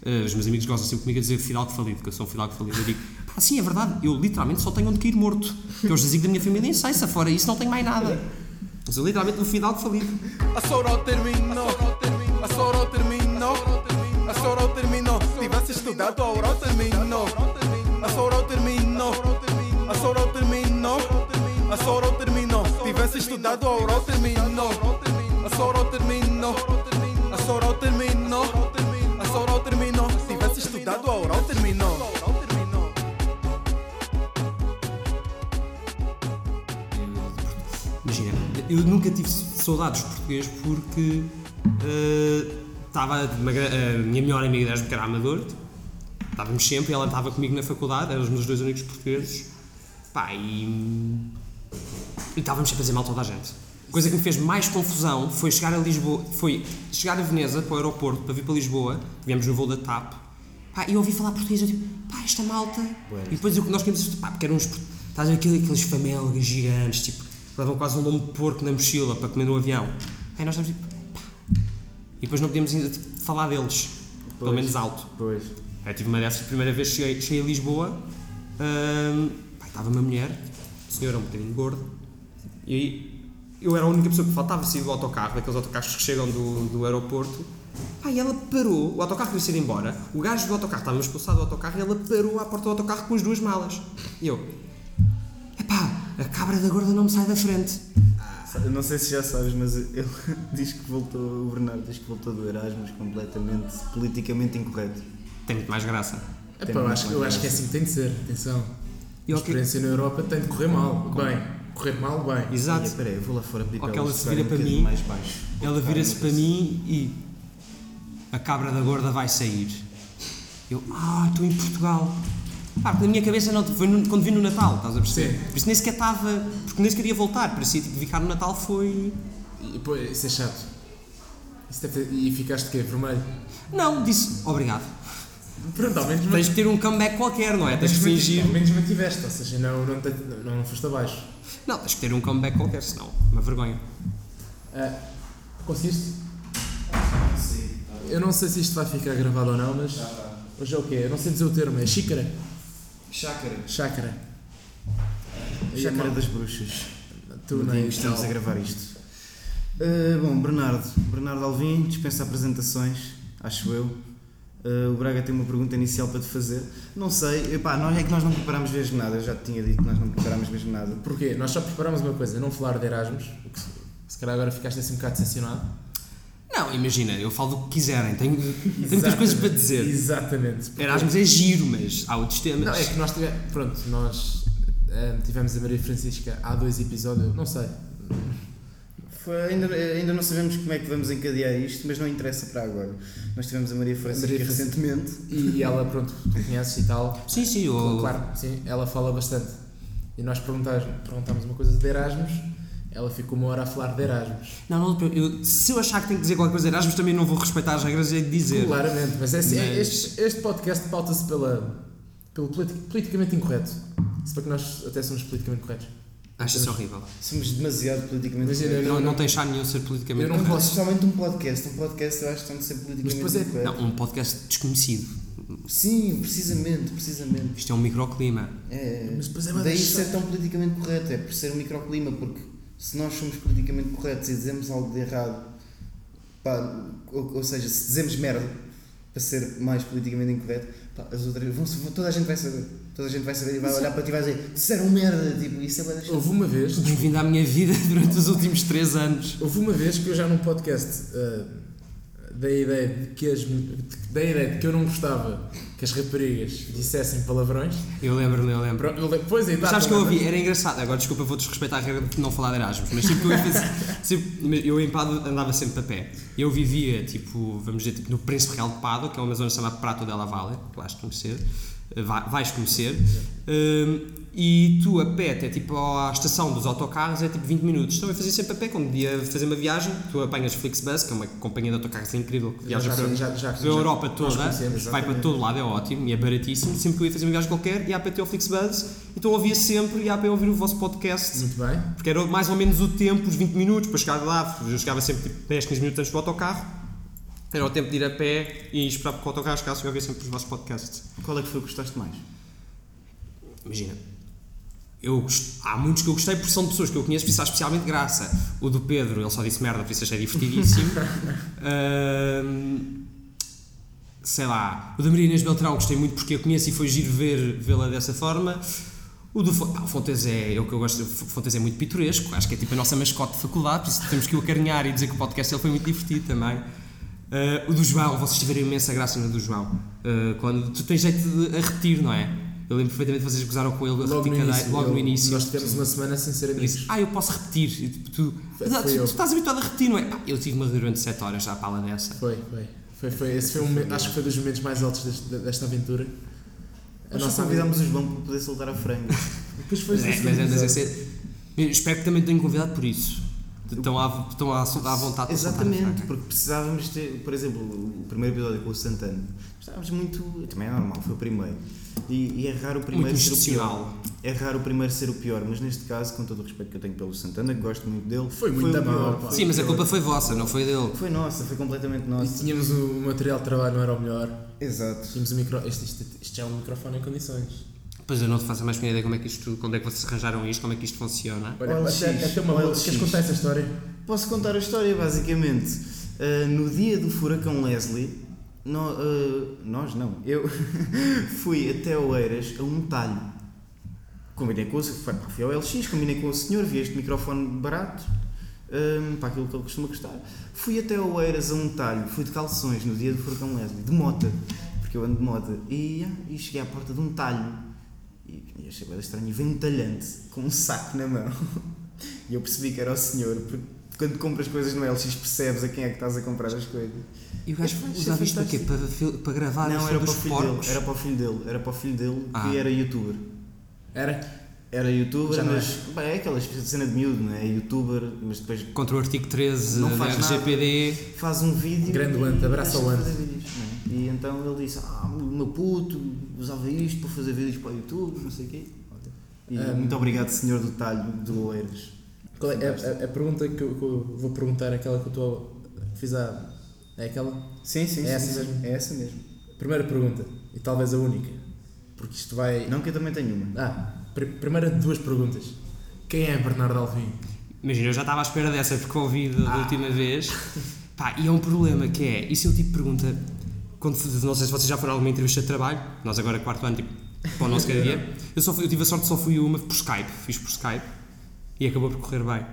Uh, os meus amigos gostam sempre comigo a dizer fidalgo falido, que eu sou um fidalgo falido. Eu digo, pá, sim, é verdade, eu literalmente só tenho onde cair morto. Que eu os digo da minha família em Seiça, fora isso não tenho mais nada. Mas eu literalmente um fidalgo falido. A Soró terminou, a Soró terminou, a Soró terminou. Tivesse estudado, a Auró terminou. A Soró terminou, a Soró terminou, a Soró terminou. Tivesse estudado, a Auró terminou. A Soró terminou, a Soró terminou. Tivesse estudado, a Auró terminou. Imagina, eu nunca tive saudades de português porque estava a minha melhor amiga de Erasmus, que era amador, estávamos sempre, ela estava comigo na faculdade, éramos os meus dois únicos portugueses, pá, e, estávamos sempre a dizer mal toda a gente. A coisa que me fez mais confusão foi chegar a Lisboa, foi chegar a Veneza para o aeroporto para vir para Lisboa, viemos no voo da TAP, pá, e eu ouvi falar português, eu tipo, pá, esta malta, e depois o que nós queríamos, pá, porque eram uns, estás a ver aqueles, aqueles gigantes, tipo, levam quase um lombo de porco na mochila para comer no avião. Aí nós estamos tipo, pá. E depois não podíamos ainda tipo, falar deles, pelo menos alto. Pois. Eu tive uma dessas, a primeira vez cheguei, cheguei a Lisboa, hum, pá, estava uma mulher, senhora um bocadinho gorda, e aí eu era a única pessoa que faltava sair do autocarro, daqueles autocarros que chegam do, do aeroporto. Pá, e ela parou, o autocarro ia ser embora, o gajo do autocarro estava expulsado do autocarro e ela parou à porta do autocarro com as duas malas. E eu, epá, a cabra da gorda não me sai da frente. Eu não sei se já sabes, mas ele diz que voltou, o Bernardo diz que voltou do Erasmus completamente politicamente incorreto. Tem muito mais graça. Epá, eu, acho, eu acho que é assim que tem de ser, atenção. E a ao que- experiência na Europa tem de correr mal, bem. Correr mal, bem. Exato. Olha, Espera aí, eu vou lá fora pedir Ou para que ela se vira para um mim, mais baixo. Ela vira-se para mim e a cabra da gorda vai sair. Eu, ah, estou em Portugal. Pá, porque na minha cabeça não, foi no- quando vi no Natal, estás a perceber? Sim. Por isso nem sequer estava, porque nem sequer ia voltar, parecia tipo, ficar no Natal foi... E, pô, isso é chato. Isso deve ter- e ficaste de quê? Vermelho? Não, disse, obrigado. Pronto, ao menos Tens de ter um comeback qualquer, não é? Tens de fingir... Ao menos mantiveste, ou seja, não, não, te- não, não foste abaixo. Não, tens de ter um comeback qualquer, senão, uma vergonha. Ah, conseguiste? Eu não sei se isto vai ficar gravado ou não, mas. Hoje é o quê? Eu não sei dizer o termo, é xícara? Chácara. Chácara. Chácara mal. das bruxas. Tu nem que estamos a gravar isto. Uh, bom, Bernardo. Bernardo Alvim, dispensa apresentações, acho eu. Uh, o Braga tem uma pergunta inicial para te fazer. Não sei, epá, nós, é que nós não preparámos mesmo nada. Eu já te tinha dito que nós não preparámos mesmo nada. Porquê? Nós só preparámos uma coisa, não falar de Erasmus, o que se- se calhar agora ficaste assim um bocado decepcionado. Não, imagina, eu falo do que quiserem, tenho, tenho muitas coisas para dizer. Exatamente. Erasmus é giro, mas há outros temas. Não, é que nós tivemos. Pronto, nós eh, tivemos a Maria Francisca há dois episódios, não sei. Foi- ainda, ainda não sabemos como é que vamos encadear isto, mas não interessa para agora. Nós tivemos a Maria Francisca Maria recentemente. E, e ela, pronto, tu conheces e tal. Sim, sim, eu, Claro, sim, ela fala bastante. E nós perguntámos, uma coisa de Erasmus, ela ficou uma hora a falar de Erasmus. Não, não, eu, se eu achar que tenho que dizer qualquer coisa de Erasmus, também não vou respeitar as regras e dizer. Claramente, mas, é assim, Mas- Este, este podcast pauta-se pela, pelo politi- politicamente incorreto. Se bem que nós até somos politicamente corretos. Acho isso horrível. Somos demasiado politicamente corretos. Não, não- tem chá nenhum ser politicamente Eu não correto. posso- Especialmente um podcast. Um podcast eu acho que tem de ser politicamente depois é- correto. Não, um podcast desconhecido. Sim, precisamente, precisamente. Isto é um microclima. É, Mas depois é daí chato. tão politicamente correto, é por ser um microclima, porque se nós somos politicamente corretos e dizemos algo de errado, pá, ou, ou seja, se dizemos merda para ser mais politicamente incorreto, pá, as outras vão, toda a gente vai saber. Toda a gente vai saber e vai olhar para ti e vai dizer disseram merda, tipo, isso é bué da chato. Houve uma vez, Bem-vindo à minha vida durante os últimos 3 anos. houve uma vez que eu já num podcast ah, dei a ideia de que as, dei a ideia de que eu não gostava que as raparigas dissessem palavrões. Eu lembro-me, eu lembro. Eu le- Pois é, Mas sabes que eu ouvi, era engraçado. Agora, desculpa, vou desrespeitar a regra de não falar de Erasmus, mas sempre que eu ia sempre- eu em Pado andava sempre a pé. Eu vivia, tipo, vamos dizer, tipo, no Príncipe Real de Pado, que é uma zona chamada Prato della Valle, que vais conhecer. eh, vai- vais conhecer. Hum, e tu a pé até tipo à estação dos autocarros é tipo 20 minutos. Então eu fazia sempre a pé, quando ia fazer uma viagem, tu apanhas Flixbus, que é uma companhia de autocarros incrível, que viaja para, já, já, pela Europa toda, vai para todo lado, é ótimo e é baratíssimo. Sempre que eu ia fazer uma viagem qualquer, ia a pé até ao Flixbus, então ouvia sempre, ia a pé ouvir o vosso podcast, Muito bem. porque era mais ou menos o tempo, os 20 minutos, para chegar lá, eu chegava sempre tipo 10, 15 minutos antes do autocarro, Era o tempo de ir a pé e esperar porque o autocarro chegasse e ouvir sempre os vossos podcasts. Qual é que foi o que gostaste mais? Imagina, eu, gost- há muitos que eu gostei porque são pessoas que eu conheço, por isso há especialmente graça. O do Pedro, ele só disse merda, por isso achei divertidíssimo. Sei lá, o da Maria Inês Beltrão gostei muito porque eu conheço e foi giro ver, vê-la dessa forma. O do Fon- ah, o Fontes é, é o que eu gosto, o Fontes é muito pitoresco, acho que é tipo a nossa mascote de faculdade, por isso temos que o acarinhar e dizer que o podcast dele foi muito divertido também. Ah, o do João, vocês tiveram imensa graça no do João, Ah, quando tu tens jeito de a repetir, não é? Eu lembro perfeitamente que vocês gozaram com ele a Logo no repetir início. logo no eu- início. Nós tivemos uma semana sem ser Ele disse, amigos. ah, eu posso repetir. E, tipo, tu, Foi- "Ah, foi tu, tu estás habituado a repetir, não é? Pá, eu tive uma durante 7 horas já à pala dessa. Foi, foi. foi, foi esse foi um, momento- acho que foi dos momentos mais altos deste- desta aventura. A Nós só convidámos o João para poder soltar a franga. Depois foi Mas, é, mas, é- mas é eu espero que também tenham convidado por isso. Estão à, estão à, à vontade Exatamente, franga. porque precisávamos ter, por exemplo, o primeiro episódio com o Santana. Estávamos muito. Também é normal, foi o primeiro. E, e é raro o primeiro Muito ser o pior. É raro o primeiro ser o pior, mas neste caso, com todo o respeito que eu tenho pelo Santana, que gosto muito dele, Foi muito da pior. mal, pá. Sim, mas a culpa foi vossa, não foi dele. Foi nossa, foi completamente E nossa. tínhamos o, material de trabalho, não era o melhor. Exato. Tínhamos o micro. Este, este, isto já é um microfone em condições. Pois eu não te faço a mais pequena ideia como é que isto, quando é que vocês arranjaram isto, como é que isto funciona. Olha, até, até uma boa. Queres contar essa história? Posso contar a história, basicamente. Uh, no dia do furacão Leslie, nó- uh, nós não, eu fui até Oeiras a um talho. Combinei com o fui fui ao LX, combinei com o senhor, vi este microfone barato, um, para aquilo que ele costuma gostar. Fui até Oeiras a um talho, fui de calções no dia do furacão Leslie, de mota, porque eu ando de mota, e, e cheguei à porta de um talho. E, e achei bem estranho, e veio um talhante com um saco na mão. E eu percebi que era o senhor, porque quando compras coisas no LX percebes a quem é que estás a comprar as coisas. E o gajo usava isto para quê? Para, para gravar não, era para, o filho dele, porcos? era para o filho dele, era para o filho dele que Ah. era youtuber. Era? Era youtuber, Já mas bem, é aquela cena de miúdo, não é? É youtuber, mas depois Contra o artigo 13 Não da faz nada. RGPD. faz um vídeo. Grande Ant, abraço ao Ant. é? E então ele disse: Ah, o meu puto usava isto para fazer vídeos para o YouTube, não sei o quê. E Ah, muito obrigado, senhor do talho de Oeiras. Qual é, a, a- a pergunta que eu, que eu vou perguntar é aquela que eu estou fiz há. É aquela? Sim, sim, É sim, essa sim. mesmo? É essa mesmo. Primeira pergunta, e talvez a única, porque isto vai. Não que eu também tenho uma. Ah, primeira de duas perguntas. Quem é Bernardo Alvim? Imagina, eu já estava à espera dessa porque ouvi da Ah. última vez. Pá, e é um problema que é, isso é o tipo pergunta, quando, não sei se vocês já foram a alguma entrevista de trabalho, nós agora quarto ano, tipo, para o nosso cada dia, eu, só fui, eu tive a sorte só fui uma por Skype, fiz por Skype e acabou por correr bem.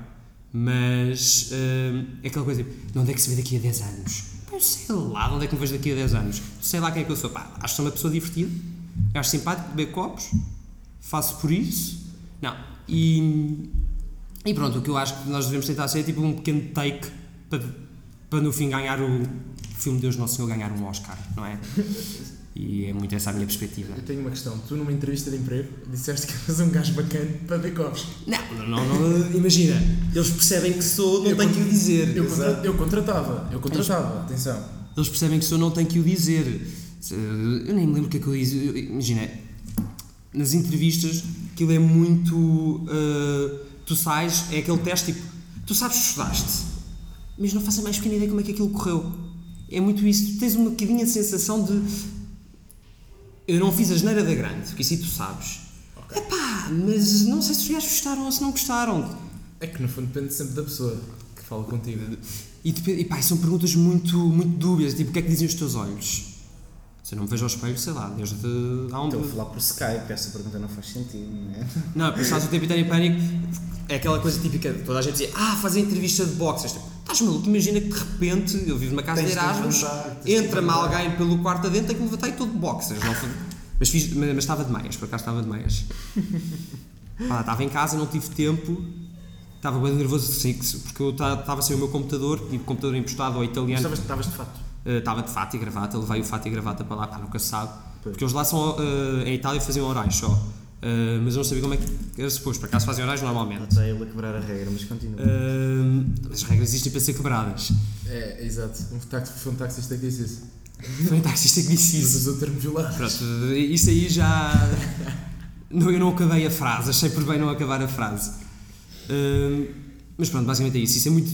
Mas hum, é aquela coisa, tipo, de onde é que se vê daqui a 10 anos? Pá, eu sei lá de onde é que me vejo daqui a 10 anos. Sei lá quem é que eu sou. Pá, acho que sou uma pessoa divertida, acho simpático, beber copos, faço por isso. Não, e e pronto, o que eu acho que nós devemos tentar ser é tipo um pequeno take para, para no fim ganhar o filme Deus Nosso Senhor ganhar um Oscar, não é? E é muito essa a minha perspectiva. Eu tenho uma questão. Tu, numa entrevista de emprego, disseste que eras um gajo bacana para ver copos. Não, não, não, não, imagina, eles percebem que sou, não Eu tenho que o dizer. Eu, contra- eu contratava, eu contratava, atenção. Eles percebem que sou, não tenho que o dizer. Eu nem me lembro o que é que eu disse. Imagina, nas entrevistas, aquilo é muito. uh, tu sais, é aquele teste tipo, tu sabes que estudaste, mas não faço a mais pequena ideia como é que aquilo correu. É muito isso, tu tens uma bocadinha de sensação de. Eu não fiz a geneira da grande, porque isso aí tu sabes. Epá, mas não sei se os gajos gostaram ou se não gostaram. É que no fundo depende sempre da pessoa que fala contigo. E, e pá, são perguntas muito, muito dúbias, tipo, o que é que dizem os teus olhos? Se eu não me vejo ao espelho, sei lá, desde há um... Estou a falar por Skype, essa pergunta não faz sentido, não é? Não, depois faz o tempo inteiro em pânico, é aquela coisa típica, toda a gente dizia, ah, fazem entrevista de boxers. Tipo, estás maluco, imagina que de repente, eu vivo numa casa Tens de Erasmus, entra-me alguém pelo quarto adentro, tem que me levantar e todo de boxers. Não, foi- mas, fiz, mas, mas estava de meias, por acaso estava de meias. Pá, estava em casa, não tive tempo, estava bem nervoso, porque eu estava sem o meu computador, tive computador emprestado ao italiano. Estavas, estavas de fato. Uh, Estava de fato e gravata, levei o fato e gravata para lá, pá, nunca se sabe. Porque eles lá são, uh, em Itália faziam orais só. Uh, mas eu não sabia como é que era suposto, por acaso fazem orais normalmente. Está ele a quebrar a regra, mas continua. Uh, as regras existem para ser quebradas. É, exato. Um foi um taxista que disse isso. Foi um taxista que disse Isso isso. usou o termo violado. Pronto, isso aí já. não, eu não acabei a frase, achei por bem não acabar a frase. Uh, mas pronto, basicamente é isso. Isso é muito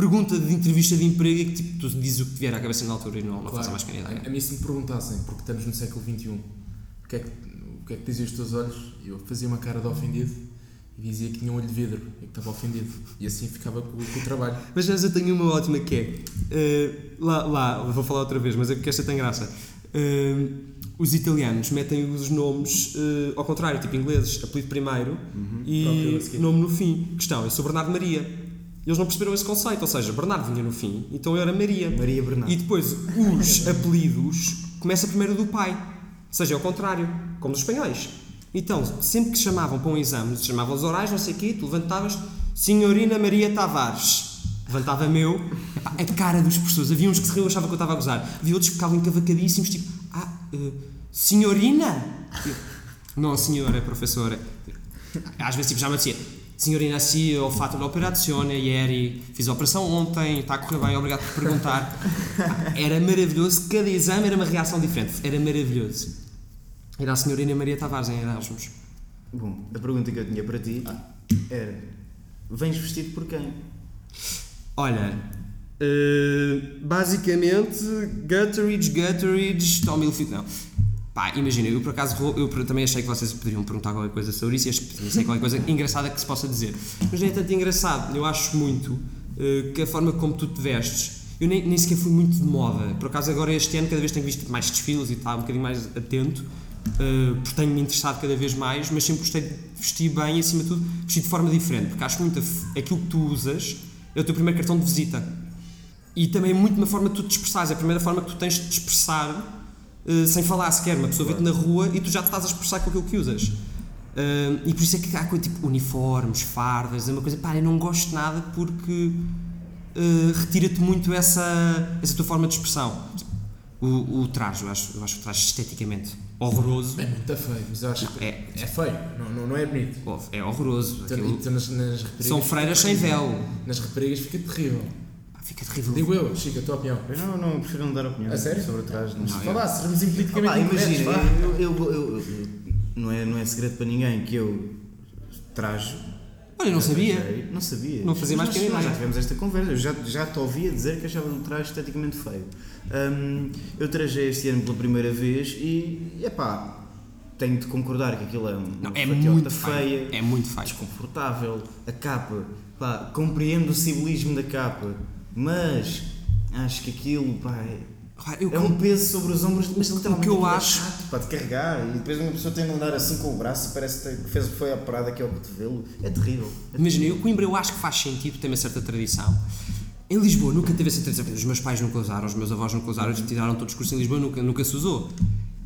pergunta de entrevista de emprego é que tipo, tu dizes o que te vier à cabeça na altura e não, não fazes Claro. mais pequena ideia. A, a mim se me perguntassem, porque estamos no século XXI, o que é que, o que, é que diziam os teus olhos, eu fazia uma cara de ofendido e dizia que tinha um olho de vidro e que estava ofendido. E assim ficava com, com o trabalho. Mas mas eu tenho uma ótima que é. eh, lá, lá, vou falar outra vez, mas é porque esta tem graça. Eh, os italianos metem os nomes eh, ao contrário, tipo ingleses, apelido primeiro Próprio e nome no fim. Questão, eu sou Bernardo Maria. Eles não perceberam esse conceito, ou seja, Bernardo vinha no fim, então eu era Maria. Maria Bernardo. E depois os apelidos começa primeiro do pai. Ou seja, é o contrário, como os espanhóis. Então, sempre que chamavam para um exame, chamavam os orais, não sei o quê, tu levantavas, Senhorina Maria Tavares. Levantava meu, epá, a cara dos professores. Havia uns que se riam, achavam que eu estava a gozar. Havia outros que ficavam encavacadíssimos, tipo, ah, eh, Senhorina? Eu, Não, senhora, professora. Às vezes tipo, já me dizia, Senhorina, sì, ho fatto l'operazione ieri, fiz a operação ontem, está a correr bem, obrigado por perguntar. Era maravilhoso, cada exame era uma reação diferente, era maravilhoso. Era a senhorina Maria Tavares em Erasmus. Bom, a pergunta que eu tinha para ti era: vens vestido por quem? Olha, eh, basicamente, Gutteridge, Gutteridge, Tommy Hilfiger, não. Pá, imagina, eu por acaso eu também achei que vocês poderiam perguntar qualquer coisa sobre isso e que sei qualquer coisa engraçada que se possa dizer. Mas não é tanto engraçado, eu acho muito eh, que a forma como tu te vestes, eu nem, nem sequer fui muito de moda. Por acaso agora este ano cada vez tenho visto mais desfiles e está um bocadinho mais atento, eh, porque tenho-me interessado cada vez mais, mas sempre gostei de vestir bem e acima de tudo vestir de forma diferente, porque acho muito aquilo que tu usas é o teu primeiro cartão de visita. E também é muito uma forma de tu te expressares, é a primeira forma que tu tens de te expressar eh, sem falar sequer. Uma pessoa vê-te na rua e tu já te estás a expressar com aquilo que usas. Eh, e por isso é que há coisa tipo uniformes, fardas, é uma coisa, pá, eu não gosto nada porque eh, retira-te muito essa, essa tua forma de expressão. O, o traje, eu acho, eu acho o traje esteticamente horroroso. É muito feio, mas eu acho que É, é feio, não, não, não é bonito. é horroroso. Então, Aquilo- então nas, nas são freiras sem véu. Nas raparigas fica terrível. Fica terrível. Digo eu, Chica, a tua opinião. Eu não, não prefiro não dar opinião A sério? sobre trás. Não Se sei. falar, sermos Ah, politicamente pá, incorretos, imagina, eu, eu, eu- eu- não, é, não é segredo para ninguém que eu trajo. Olha, eu não sabia. Trajei, Não sabia. Não fazia mais nós já tivemos esta conversa. Eu já, já te ouvia dizer que achava um traje esteticamente feio. Hum, eu trajei este ano pela primeira vez e, epá, tenho de concordar que aquilo é uma Não, é muito feia, feio. É muito feio. desconfortável. A capa, pá, compreendo o simbolismo da capa, mas acho que aquilo, pá, é, eu é um peso sobre os ombros, mas literalmente que eu é acho- chato, pá, de carregar e depois uma pessoa tem de andar assim com o braço e parece que fez, foi operado aqui ao cotovelo. É terrível. É Imagina, eu Coimbra eu acho que faz sentido, tem uma certa tradição. Em Lisboa nunca teve essa tradição. Os meus pais nunca usaram, os meus avós nunca usaram, eles tiraram todos os cursos em Lisboa, nunca, nunca se usou.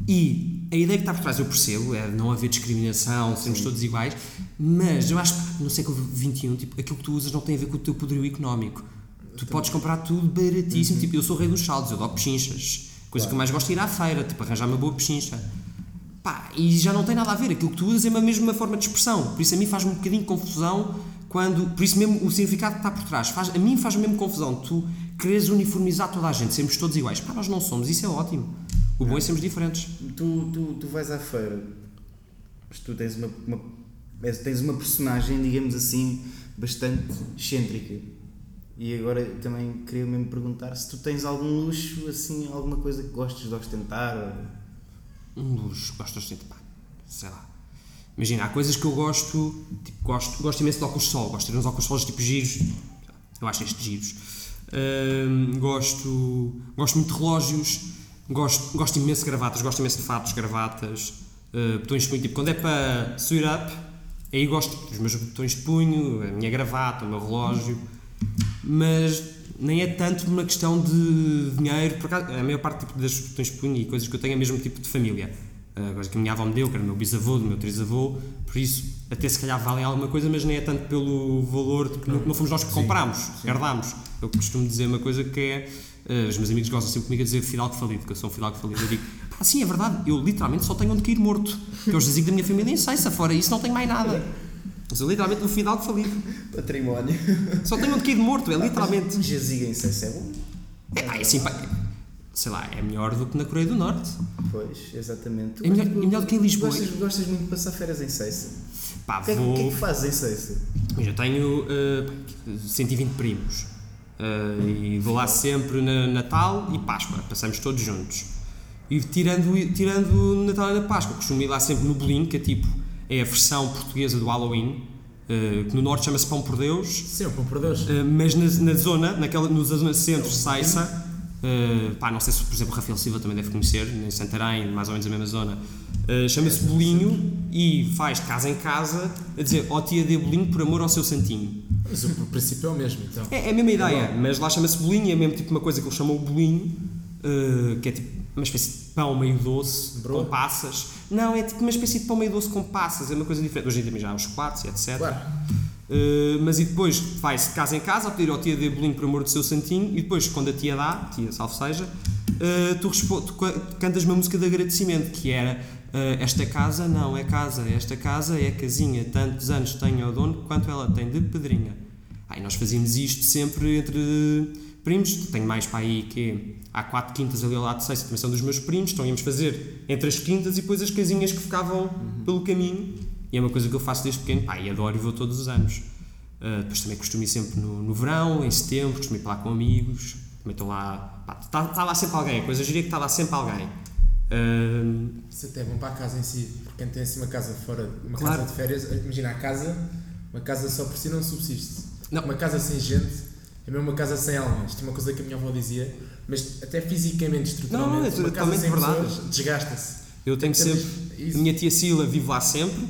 E a ideia que está por trás eu percebo, é não haver discriminação, sermos todos iguais, mas eu acho que no século XXI, tipo, aquilo que tu usas não tem a ver com o teu poderio económico. Tu podes comprar tudo baratíssimo, tipo, eu sou o rei dos saldos, eu dou pechinchas. Coisa que eu mais gosto é ir à feira, tipo, arranjar uma boa pechincha. Pá, e já não tem nada a ver, aquilo que tu usas é uma mesma forma de expressão. Por isso a mim faz-me um bocadinho de confusão quando. Por isso mesmo o significado que está por trás. Faz, a mim faz-me mesmo confusão. Tu queres uniformizar toda a gente, sermos todos iguais. Pá, nós não somos, isso é ótimo. O bom é sermos diferentes. Tu, tu, tu vais à feira, mas tu tens uma, uma- tens uma personagem, digamos assim, bastante excêntrica. E agora também queria mesmo perguntar se tu tens algum luxo, assim, alguma coisa que gostes de ostentar. ou- Um dos gostas de pá, sei lá. Imagina, há coisas que eu gosto, tipo, gosto, gosto imenso de óculos de sol, gosto de ter uns óculos de sol tipo giros, eu acho estes giros. Ahm, gosto, gosto muito de relógios, gosto, gosto imenso de gravatas, gosto imenso de fatos, gravatas, ah, botões de punho, tipo, quando é para suit up, aí gosto dos meus botões de punho, a minha gravata, o meu relógio, mas nem é tanto uma questão de dinheiro, por acaso, a maior parte tipo, das botões de punho e coisas que eu tenho é mesmo tipo de família. A coisa que a minha avó me deu, que era o meu bisavô, do meu trisavô, por isso até se calhar valem alguma coisa, mas nem é tanto pelo valor, tipo, não, não fomos nós que comprámos, herdámos. Eu costumo dizer uma coisa que é, eh, os meus amigos gostam sempre comigo a dizer fidalgo falido, que eu sou um fidalgo falido. Eu digo, pá, sim, é verdade, eu literalmente só tenho onde cair morto, que é o jazigo da minha família em Seissa, fora isso não tenho mais nada. Eu sou literalmente um fidalgo falido. Património. Só tenho onde cair morto, é literalmente. Um jazigo em Seis é bom? É é assim, pá, sei lá, é melhor do que na Coreia do Norte. Pois, exatamente. É melhor- é melhor do que em Lisboa. Gostas, gostas muito de passar férias em Seiça. Pá, que, é, que- o que é vou. que fazes em Seiça? Eu já tenho eh, 120 primos. Uh, e vou lá sempre na Natal e Páscoa, passamos todos juntos. E tirando, tirando Natal e na Páscoa, costumo ir lá sempre no bolinho, que é tipo, é a versão portuguesa do Halloween, uh, que no norte chama-se Pão por Deus, Sim, pão por Deus. uh, mas na, na zona, naquela, na zona centro, Saiça, uh, pá, não sei se por exemplo Rafael Silva também deve conhecer, em Santarém, mais ou menos a mesma zona, chama-se bolinho e faz de casa em casa a dizer, ó tia dê bolinho por amor ao seu santinho. Mas o princípio é o mesmo, então. É, é a mesma ideia, mas lá chama-se bolinho, é mesmo tipo uma coisa que eles chamam o bolinho, que é tipo uma espécie de pão meio doce, Broa? com passas. Não, é tipo uma espécie de pão meio doce com passas, é uma coisa diferente. Hoje em dia também já há os e etc. Claro. Uh, mas e depois vai-se de casa em casa a pedir ao tia de bolinho por amor do seu santinho e depois quando a tia dá, tia salve seja, uh, tu, tu ca- cantas uma música de agradecimento que era uh, esta casa não é casa, esta casa é casinha, tantos anos tem ao dono quanto ela tem de pedrinha. Aí nós fazíamos isto sempre entre primos, tenho mais para aí que há quatro quintas ali ao lado de seis, também são dos meus primos, então íamos fazer entre as quintas e depois as casinhas que ficavam pelo caminho. E é uma coisa que eu faço desde pequeno, pá, e adoro e vou todos os anos. Uh, depois também costumo ir sempre no, no verão, em setembro, costumo ir para lá com amigos, também estou lá, pá, está tá lá sempre alguém, a coisa gira é que está lá sempre alguém. Uh, Isso até é bom para a casa em si, porque quem tem assim uma casa fora, uma Claro. casa de férias, imagina a casa, uma casa só por si não subsiste. Não. Uma casa sem gente é mesmo uma casa sem alma. Isto é uma coisa que a minha avó dizia, mas até fisicamente, estruturalmente, Não, é uma casa sem verdade. desgasta-se. Eu tenho Temos sempre. isso. A minha tia Sila vive lá sempre,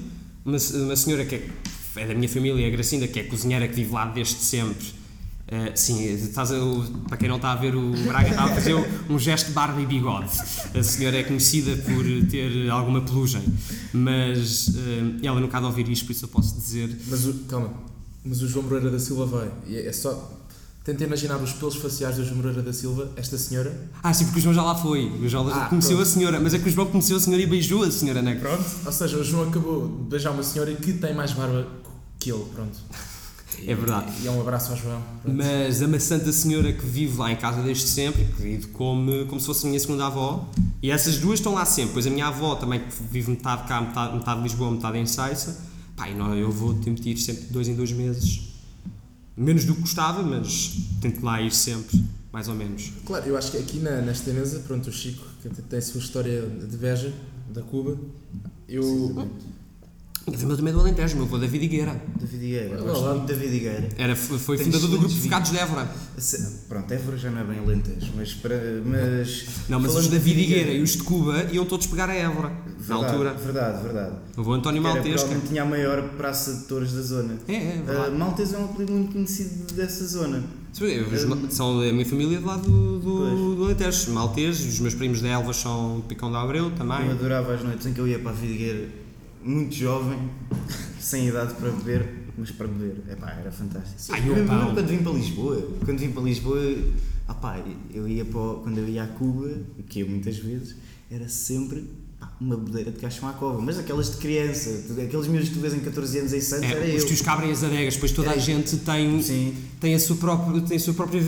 uma, uma senhora que é, é da minha família, a Gracinda, que é cozinheira que vive lá desde sempre. Uh, sim, estás a- para quem não está a ver, o Braga está a fazer um gesto de barba e bigode. A senhora é conhecida por ter alguma pelugem, mas uh, ela nunca há de ouvir isto, por isso eu posso dizer. Mas o, calma, mas o João Moreira da Silva vai. É só. Tenta imaginar os pelos faciais do João Moreira da Silva, esta senhora. Ah, sim, porque o João já lá foi. O João Ah, conheceu pronto. a senhora, mas é que o João conheceu a senhora e beijou a senhora, não é? Pronto. Ou seja, o João acabou de beijar uma senhora que tem mais barba que ele, pronto. É verdade. E é um abraço ao João. Pronto. Mas a maçã da senhora que vive lá em casa desde sempre, que educou-me como se fosse a minha segunda avó, e essas duas estão lá sempre. Pois a minha avó também, que vive metade cá, metade, metade de Lisboa, metade em Saiça, pá, e não, eu vou tentar ir sempre de dois em dois meses. Menos do que gostava, mas tento lá ir sempre, mais ou menos. Claro, eu acho que aqui na, nesta mesa, pronto, o Chico, que tem a sua história de Beja, da Cuba, eu. A família também é do Alentejo, meu avô David Higueira. David Olá, gosto olá. muito de David Higueira. Era, foi Tens fundador do grupo Focados de Évora. Se- Pronto, Évora já não é bem Alentejo, mas. Para, mas Não, mas os David Higueira e os de Cuba iam todos pegar a Évora, na Verdade, altura. Verdade, verdade. O avô António Que era, Maltesca. provavelmente tinha a maior praça de touros da zona. É, é, Uh, verdade. Maltese é um apelido muito conhecido dessa zona. Os- São a minha família de lá do, do, do Alentejo, malteses, os meus primos de Elvas são Picão de Abreu também. Eu adorava as noites em que eu ia para a Vidigueira, muito jovem, sem idade para beber, mas para beber, epá, era fantástico. Mesmo, pão. mesmo quando vim para Lisboa, quando vim para Lisboa, opá, eu ia para, quando eu ia a Cuba, que ia muitas vezes, era sempre pá, uma bodeira de caixão à cova, mas aquelas de criança, aqueles miúdos que tu vês em 14 anos em Santos, era É, os eu. tios cabra e as adegas, depois toda a É. gente tem, Sim, tem, a sua própria, tem a sua própria eh,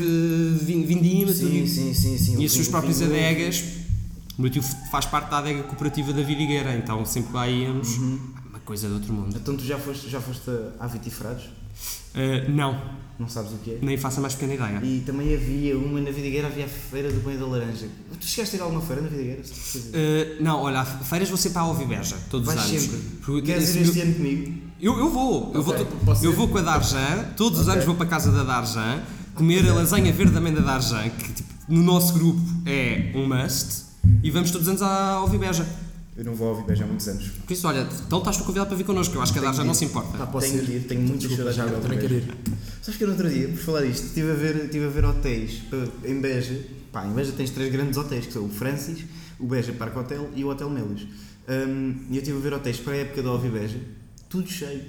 vin- vindima tudo. sim, sim, sim, sim. e as suas próprias adegas. O meu tio faz parte da adega cooperativa da Vidigueira, então sempre lá íamos. Uhum. Uma coisa de outro mundo. Então tu já foste, já foste a Vitifrados? Eh, não, Não sabes o que é? nem faço a mais pequena ideia. E também havia uma na Vidigueira, havia a Feira do Banho da Laranja. Tu chegaste a ir a alguma feira na Vidigueira? Eh, não, olha, feiras vou sempre à Alviberja, todos Vais os anos. sempre. Porque Queres ir este ano comigo? Eu, eu vou, eu, vou eu vou com a Darjan, todos os anos vou para a casa da Darjan, comer a lasanha verde da Darjan, que tipo, no nosso grupo é um must, e vamos todos os anos à Alviberja. Eu não vou ao Vibeja há muitos anos. Por isso, olha, então estás convidado para vir connosco, eu acho que a que não se importa. Pá, posso tenho ir? que ir, tenho muitas saudades já, eu ao também quero Vibeja. ir. Sabes que eu no outro dia, por falar disto, estive a ver, estive a ver hotéis para- em Beja. Pá, em Beja tens três grandes hotéis, que são o Francis, o Beja Parque Hotel e o Hotel Melios. Hum, e eu estive a ver hotéis para a época da Alvibeja, tudo cheio.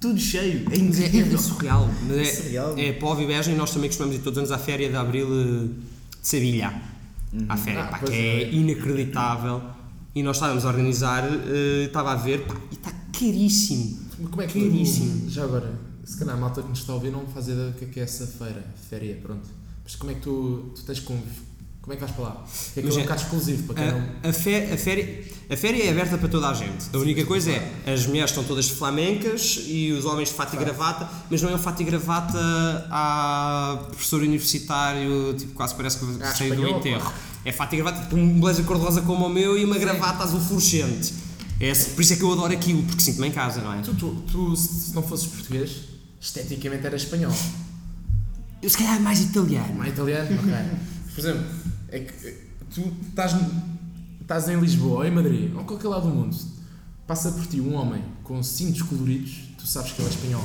Tudo cheio. É Mas é, incrível. é surreal. Mas é, Surreal. é para a Alviberja e nós também costumamos ir todos os anos à féria de Abril eh, de Sevilha. À féria, Ah, pá, que é é. inacreditável. E nós estávamos a organizar, eh, estava a ver, pá, e está caríssimo. Mas Como é que Caríssimo. tu, já agora, se calhar a malta que nos está a ouvir não faz ideia do que é, que é essa feira, féria, pronto. Mas como é que tu, tu tens conv- Como é que vais para lá? É que é um bocado exclusivo para quem não. A, fé- a féria, a féria é aberta para toda a gente. A única coisa é, as mulheres estão todas flamencas e os homens de fato e gravata, mas não é um fato e gravata a professor universitário, tipo, quase parece que Ah, saiu do enterro. É fato e gravata, tipo um blazer cor-de-rosa como o meu e uma gravata azul fluorescente. É, por isso é que eu adoro aquilo, porque sinto-me em casa, não é? Tu, tu, tu, se não fosses português, esteticamente era espanhol. Eu se calhar mais italiano. É italiano? Ok. Por exemplo, é que eh, tu estás, estás em Lisboa ou em Madrid ou em qualquer lado do mundo, passa por ti um homem com cintos coloridos, tu sabes que ele é espanhol.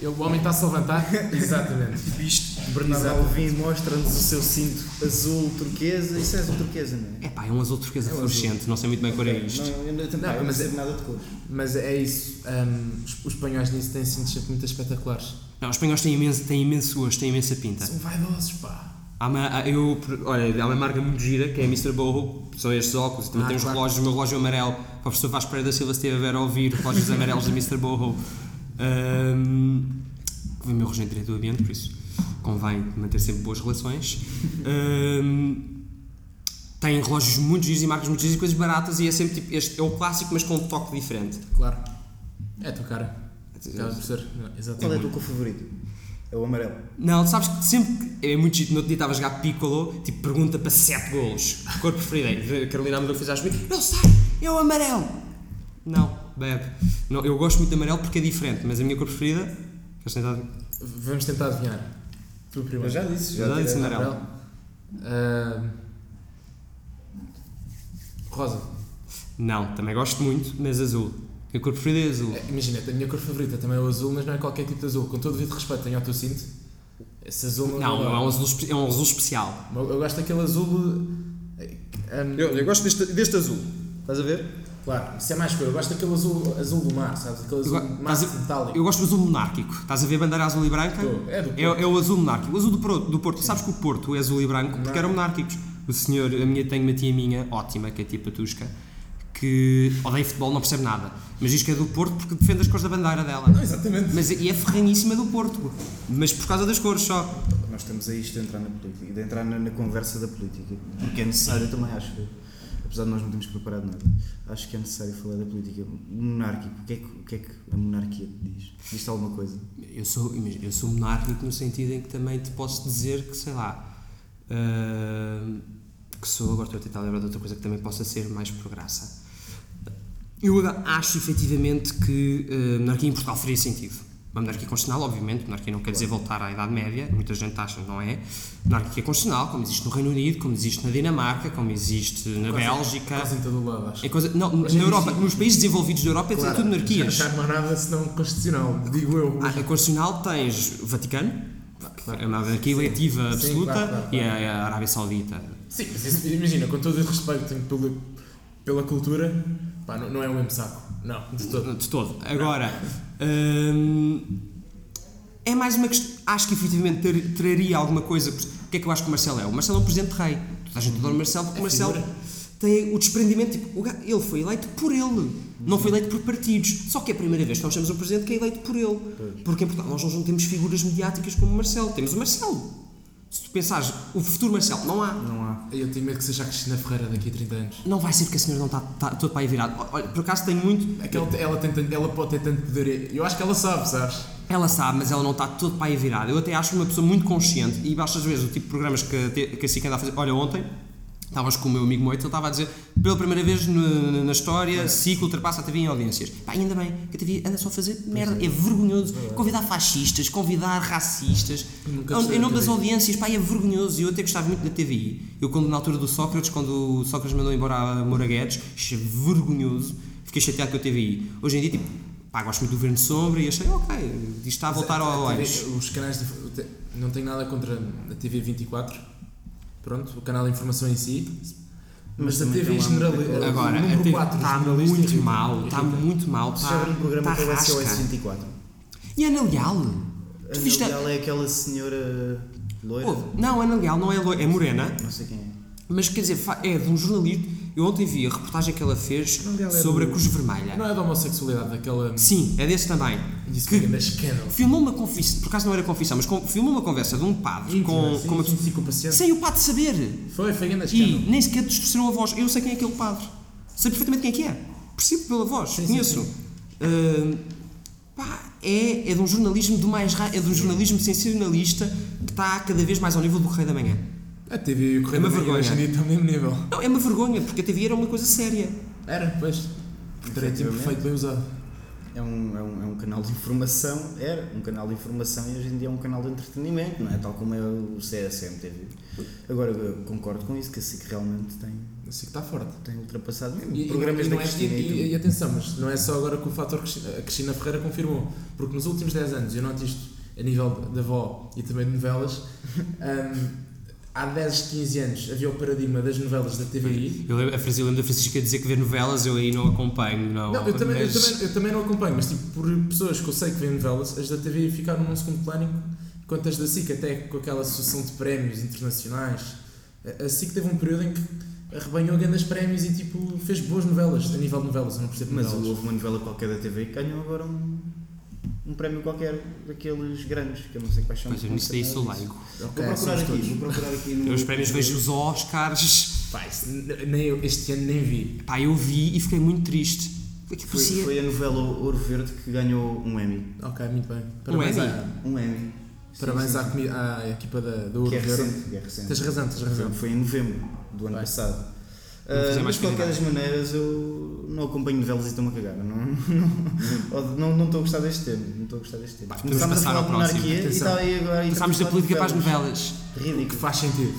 Ele, o homem está-se a levantar. Exatamente. Isto, Bernardo. Alvim mostra-nos o seu cinto azul turquesa. Isso é azul turquesa, não é? É pá, é um azul turquesa É um fluorescente, não sei muito bem qual é isto. Não, eu não, também, Não, não mas sei é- nada de cores. Mas é isso. hum, os, os espanhóis nisso têm cintos sempre muito espetaculares. Não, os espanhóis têm imenso, têm imenso gosto, têm imensa pinta. São vaidosos, pá. Há uma, há- eu, olha, há uma marca muito gira que é a Mr. Boho, são estes óculos, e também Ah, tem os claro. relógios, o meu relógio amarelo, para o professor Vasco Pereira da Silva se esteve a ver a ouvir, relógios amarelos da Mr. Boho. Um, o meu regente direito do ambiente, por isso convém manter sempre boas relações. Um, tem relógios muito giros e marcas muito giras e coisas baratas e é sempre tipo, este é o clássico mas com um toque diferente. Claro. É a tua cara. Acaba por ser. Não, Qual é Exatamente. o teu cor favorito? É o amarelo. Não, sabes que sempre que é muito giro, no outro dia estava a jogar Piccolo, tipo, pergunta para 7 golos. Cor preferida? Carolina Amador fez às comigo, não sei, é o amarelo. Não, bebe. Não, eu gosto muito de amarelo porque é diferente, mas a minha cor preferida, queres tentar? Vamos tentar adivinhar. Tu primeiro. Eu já disse, já, Já disse amarelo. Amarelo. Ah, rosa. Não, também gosto muito, mas azul. A cor preferida é azul. É, Imagina, a minha cor favorita também é o azul, mas não é qualquer tipo de azul. Com todo o devido respeito, tenho ao teu cinto. Esse azul Não, é um azul, é um azul especial. Eu, eu gosto daquele azul. eh, um, gosto deste, azul. Estás a ver? claro, isso é mais cor. Eu gosto daquele azul, azul do mar, sabes? Aquele azul Eu a- metálico. Eu gosto do azul monárquico. Estás a ver a bandeira azul e branca? É do É, Porto. é o azul monárquico. O azul do Porto. Do Porto. Sabes que o Porto é azul e branco porque eram monárquicos. O senhor, a minha, tenho uma tia minha, ótima, que é a tia Patusca, que odeia futebol, não percebe nada. Mas diz que é do Porto porque defende as cores da bandeira dela. Não, exatamente. Mas, e é ferranhíssima do Porto. Mas por causa das cores só. Nós estamos a isto de entrar na política, de entrar na, na conversa da política, porque é necessário também, acho eu. Apesar de nós não termos preparado nada, acho que é necessário falar da política. Monárquico, o que é que, o que, é que a monarquia te diz? Diz-te alguma coisa? Eu sou, eu sou monárquico no sentido em que também te posso dizer que, sei lá, ah, que sou, agora estou a tentar lembrar de outra coisa que também possa ser mais por graça. Eu acho efetivamente que a monarquia em Portugal faria sentido. Uma monarquia constitucional, obviamente, monarquia não quer dizer voltar à Idade Média, muita gente acha que não é. Monarquia constitucional, como existe no Reino Unido, como existe na Dinamarca, como existe na Bélgica. Quase em todo o lado, acho. É coisa, não, Mas na é Europa, nos países desenvolvidos da Europa é Claro, tudo monarquias. Já não há nada senão constitucional, digo eu. Ah, a Constitucional tens o Vaticano, é uma monarquia eleitiva Sim, absoluta, claro, claro, e a, a Arábia Saudita. Sim, mas isso, imagina, com todo o respeito pela, pela cultura, pá, não, não é o mesmo saco. Não, de todo. De todo. Agora, hum, é mais uma questão. Acho que efetivamente ter- traria alguma coisa. O que é que eu acho que o Marcelo é? O Marcelo é um presidente rei. Toda a gente adora o Marcelo porque o É Marcelo figura. tem o desprendimento. Tipo, ele foi eleito por ele, não foi eleito por partidos. Só que é a primeira vez que nós temos um presidente que é eleito por ele. Porque em Portugal nós não temos figuras mediáticas como o Marcelo. Temos o Marcelo. Se tu pensares, o futuro Marcelo, não há. Não há. Eu tenho medo que seja a Cristina Ferreira daqui a 30 anos. Não vai ser porque a senhora não está, está todo para aí virado. Olha, por acaso tem muito. É que ela, ela, tem, ela pode ter tanto poder. Eu acho que ela sabe, sabes? Ela sabe, mas ela não está todo para aí virado. Eu até acho uma pessoa muito consciente e basta às vezes o tipo de programas que, que a SIC anda a fazer. Olha, ontem estavas com o meu amigo Moito, ele estava a dizer pela primeira vez no- na história, SIC ultrapassa a TV em audiências. Pá, ainda bem que a TV anda só a fazer merda. É vergonhoso. Convidar fascistas, convidar racistas, em nome das audiências, pá, é vergonhoso. E eu até gostava muito da TVI. Eu, quando na altura do Sócrates, quando o Sócrates mandou embora a Moura Guedes, achei vergonhoso. Fiquei chateado com a TVI. Hoje em dia, tipo, pá, gosto muito do Verde Sombra e achei, ok, isto está a voltar ao TV eixo. Os canais de, não tenho nada contra a TV 24. Pronto, o canal de informação em si. Mas, a também TV tem lá general, muita coisa. Agora, o a número TV 4 está generalista muito mal, está muito mal, está, um programa está pela SOS rasca. 24? E a Ana Leal? A Tu viste a... Leal é aquela senhora loira? Não, a Ana Leal não é loira, é morena, Não sei quem é. mas quer dizer, é de um jornalismo, Eu ontem vi a reportagem que ela fez é sobre do- a Cruz Vermelha. Não é da homossexualidade, daquela. Sim, é desse também. Disse Que escândalo. filmou uma confissão, por acaso não era confissão, mas com- filmou uma conversa de um padre com, sim, com uma sim, sim, com paciente. sem o padre saber. Foi, foi ainda E nem sequer distorceram a voz. Eu sei quem é aquele padre. Sei perfeitamente quem é que é. Percebo pela voz, Sim, sim, conheço. sim. Ah, pá, é, é de um jornalismo do mais é de um jornalismo sensacionalista que está cada vez mais ao nível do Correio da Manhã. A TV e o Correio É uma da Manhã vergonha. hoje em dia estão ao mesmo nível. Não, é uma vergonha, porque a TV era uma coisa séria. Era, pois. Direito Efetivamente. imperfeito, bem usado. É um, é, um, é um canal de informação, era um canal de informação e hoje em dia é um canal de entretenimento, não é? Tal como é o CSMTV. Agora, eu concordo com isso, que a SIC realmente tem, Assim que está forte. tem ultrapassado mesmo. E, Programas e, da não é, Cristina e, e, e, e atenção, mas não é só agora que o fator Cristina, a Cristina Ferreira confirmou, porque nos últimos 10 anos, eu noto isto a nível da avó e também de novelas, hum, há 10, 15 anos havia o paradigma das novelas da TVI. Eu lembro, a Francisca, eu lembro da Francisca dizer que vê novelas, eu aí não acompanho, não. Não, eu também, eu, mas- também, eu também não acompanho, mas tipo, por pessoas que eu sei que veem novelas, as da TVI ficaram num segundo plano, enquanto as da SIC, até com aquela associação de prémios internacionais, a, a SIC teve um período em que arrebanhou grandes prémios e tipo, fez boas novelas, a nível de novelas, eu não percebo Mas novelas. houve uma novela qualquer da TV que ganhou agora um, um prémio qualquer daqueles grandes, que eu não sei quais são. Pois eu nisso daí sou laico. Vou procurar aqui, vou procurar aqui no. Eu os prémios vejo os Oscars. Pá, nem eu, este ano nem vi. Pá, eu vi e fiquei muito triste. Foi, foi a novela Ouro Verde que ganhou um Emmy. Ok, muito bem. Parabéns, Emmy? à, Um Emmy. parabéns Sim, à, sim. comi- à equipa da, do Ouro Que é Verde. recente, que é recente. Tens razão, tens razão. Foi em novembro do ano Vai. passado. Mais mas de qualquer das maneiras eu não acompanho novelas e estou-me a cagar. Não não- não não estou a gostar deste tema. Não estou a gostar deste tema. Começámos a passar falar ao de próximo. monarquia e está aí agora. Passámos da política para as novelas. O que Ridículo. faz sentido.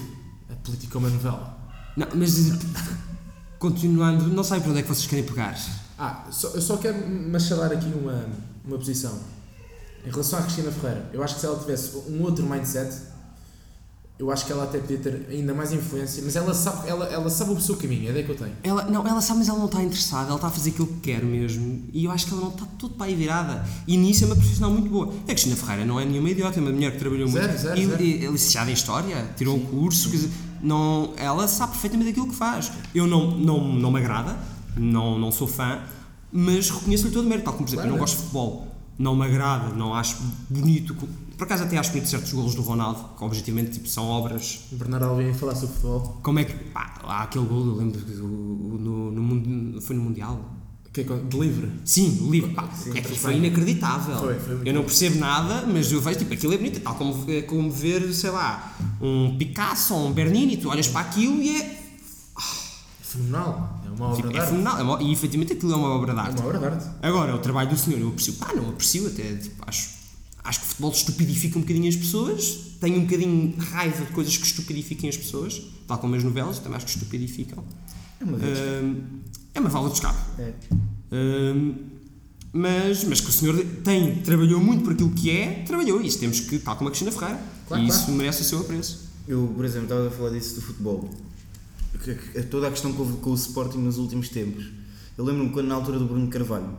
A política é uma novela. Não, mas continuando, não sei para onde é que vocês querem pegar. Ah, só, eu só quero machalar aqui uma, uma posição. Em relação à Cristina Ferreira, eu acho que se ela tivesse um outro mindset, eu acho que ela até podia ter ainda mais influência, mas ela sabe, ela, ela sabe o seu caminho, é ideia que eu tenho. Ela, não, ela sabe, mas ela não está interessada, ela está a fazer aquilo que quer mesmo. E eu acho que ela não está tudo para aí virada. E nisso é uma profissional muito boa. A Cristina Ferreira não é nenhuma idiota, é uma mulher que trabalhou Zero, muito. zero, e, zero. e é licenciada em História, tirou um curso, quer dizer, não, ela sabe perfeitamente aquilo que faz. Eu não, não, não me agrada, não, não sou fã, mas reconheço-lhe todo o mérito. Tal como, por exemplo, eu não Claro. gosto de futebol, não me agrada, não acho bonito. Por acaso até acho bonito certos golos do Ronaldo, que objetivamente tipo, são obras Bernardo Alvim a falar sobre futebol. como é que. Pá, há aquele gol, eu lembro que no, no, foi no Mundial. Que é de livre. Sim, o livro. Pá, Sim, é que foi inacreditável. Foi, foi eu não percebo nada, mas eu vejo, tipo, aquilo é bonito. Tal como, é como ver, sei lá, um Picasso ou um Bernini, tu olhas para aquilo e é. É fenomenal. É uma obra Tipo, de é arte. fenomenal. É uma- E efetivamente aquilo é uma obra de É arte. uma obra de arte. Agora, o trabalho do senhor eu aprecio. Pá, não aprecio até. Tipo, acho, acho que o futebol estupidifica um bocadinho as pessoas. Tenho um bocadinho raiva de coisas que estupidifiquem as pessoas, tal como as novelas, também acho que estupidificam. É uma. Hum, é uma válvula de escape. É. Mas, mas que o senhor tem, trabalhou muito por aquilo que é, trabalhou. Isso temos que, tal como a Cristina Ferreira. Claro, e isso claro. merece o seu apreço. Eu, por exemplo, estava a falar disso do futebol. Toda a questão que houve com o Sporting nos últimos tempos. Eu lembro-me quando, na altura do Bruno Carvalho,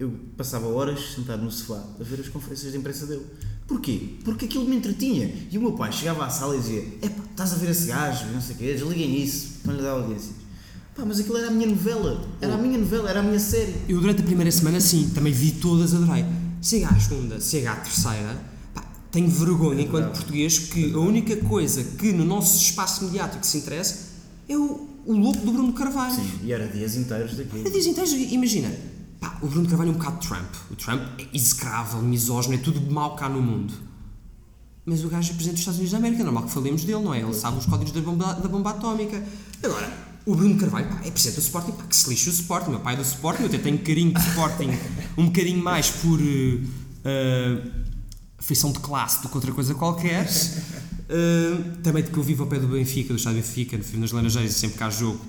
eu passava horas sentado no sofá a ver as conferências de imprensa dele. Porquê? Porque aquilo me entretinha. E o meu pai chegava à sala e dizia: Epá, estás a ver esse gajo, não sei o quê, desliguem isso, para lhe dar audiências. Pá, mas aquilo era a minha novela, era a minha novela, era a minha série. Eu durante a primeira semana, sim, também vi todas, adorei. Chega à segunda, chega à terceira, pá, tenho vergonha enquanto verdade. português que a única coisa que no nosso espaço mediático se interessa é o, o louco do Bruno Carvalho. Sim, e era dias inteiros daquilo. dizem, então, imagina, pá, o Bruno Carvalho é um bocado Trump. O Trump é execrável, misógino, é tudo mau cá no mundo. Mas o gajo é presidente dos Estados Unidos da América, é normal que falemos dele, não é? Ele sabe os códigos da bomba, da bomba atómica. Agora, o Bruno Carvalho, pá, é presidente do Sporting, pá, que se lixe o Sporting. Meu pai é do Sporting, eu até tenho carinho de Sporting, um bocadinho mais por eh, eh, afeição de classe do que outra coisa qualquer. Eh, também de que eu vivo ao pé do Benfica, do estado do Benfica, nas Laranjeiras sempre há jogo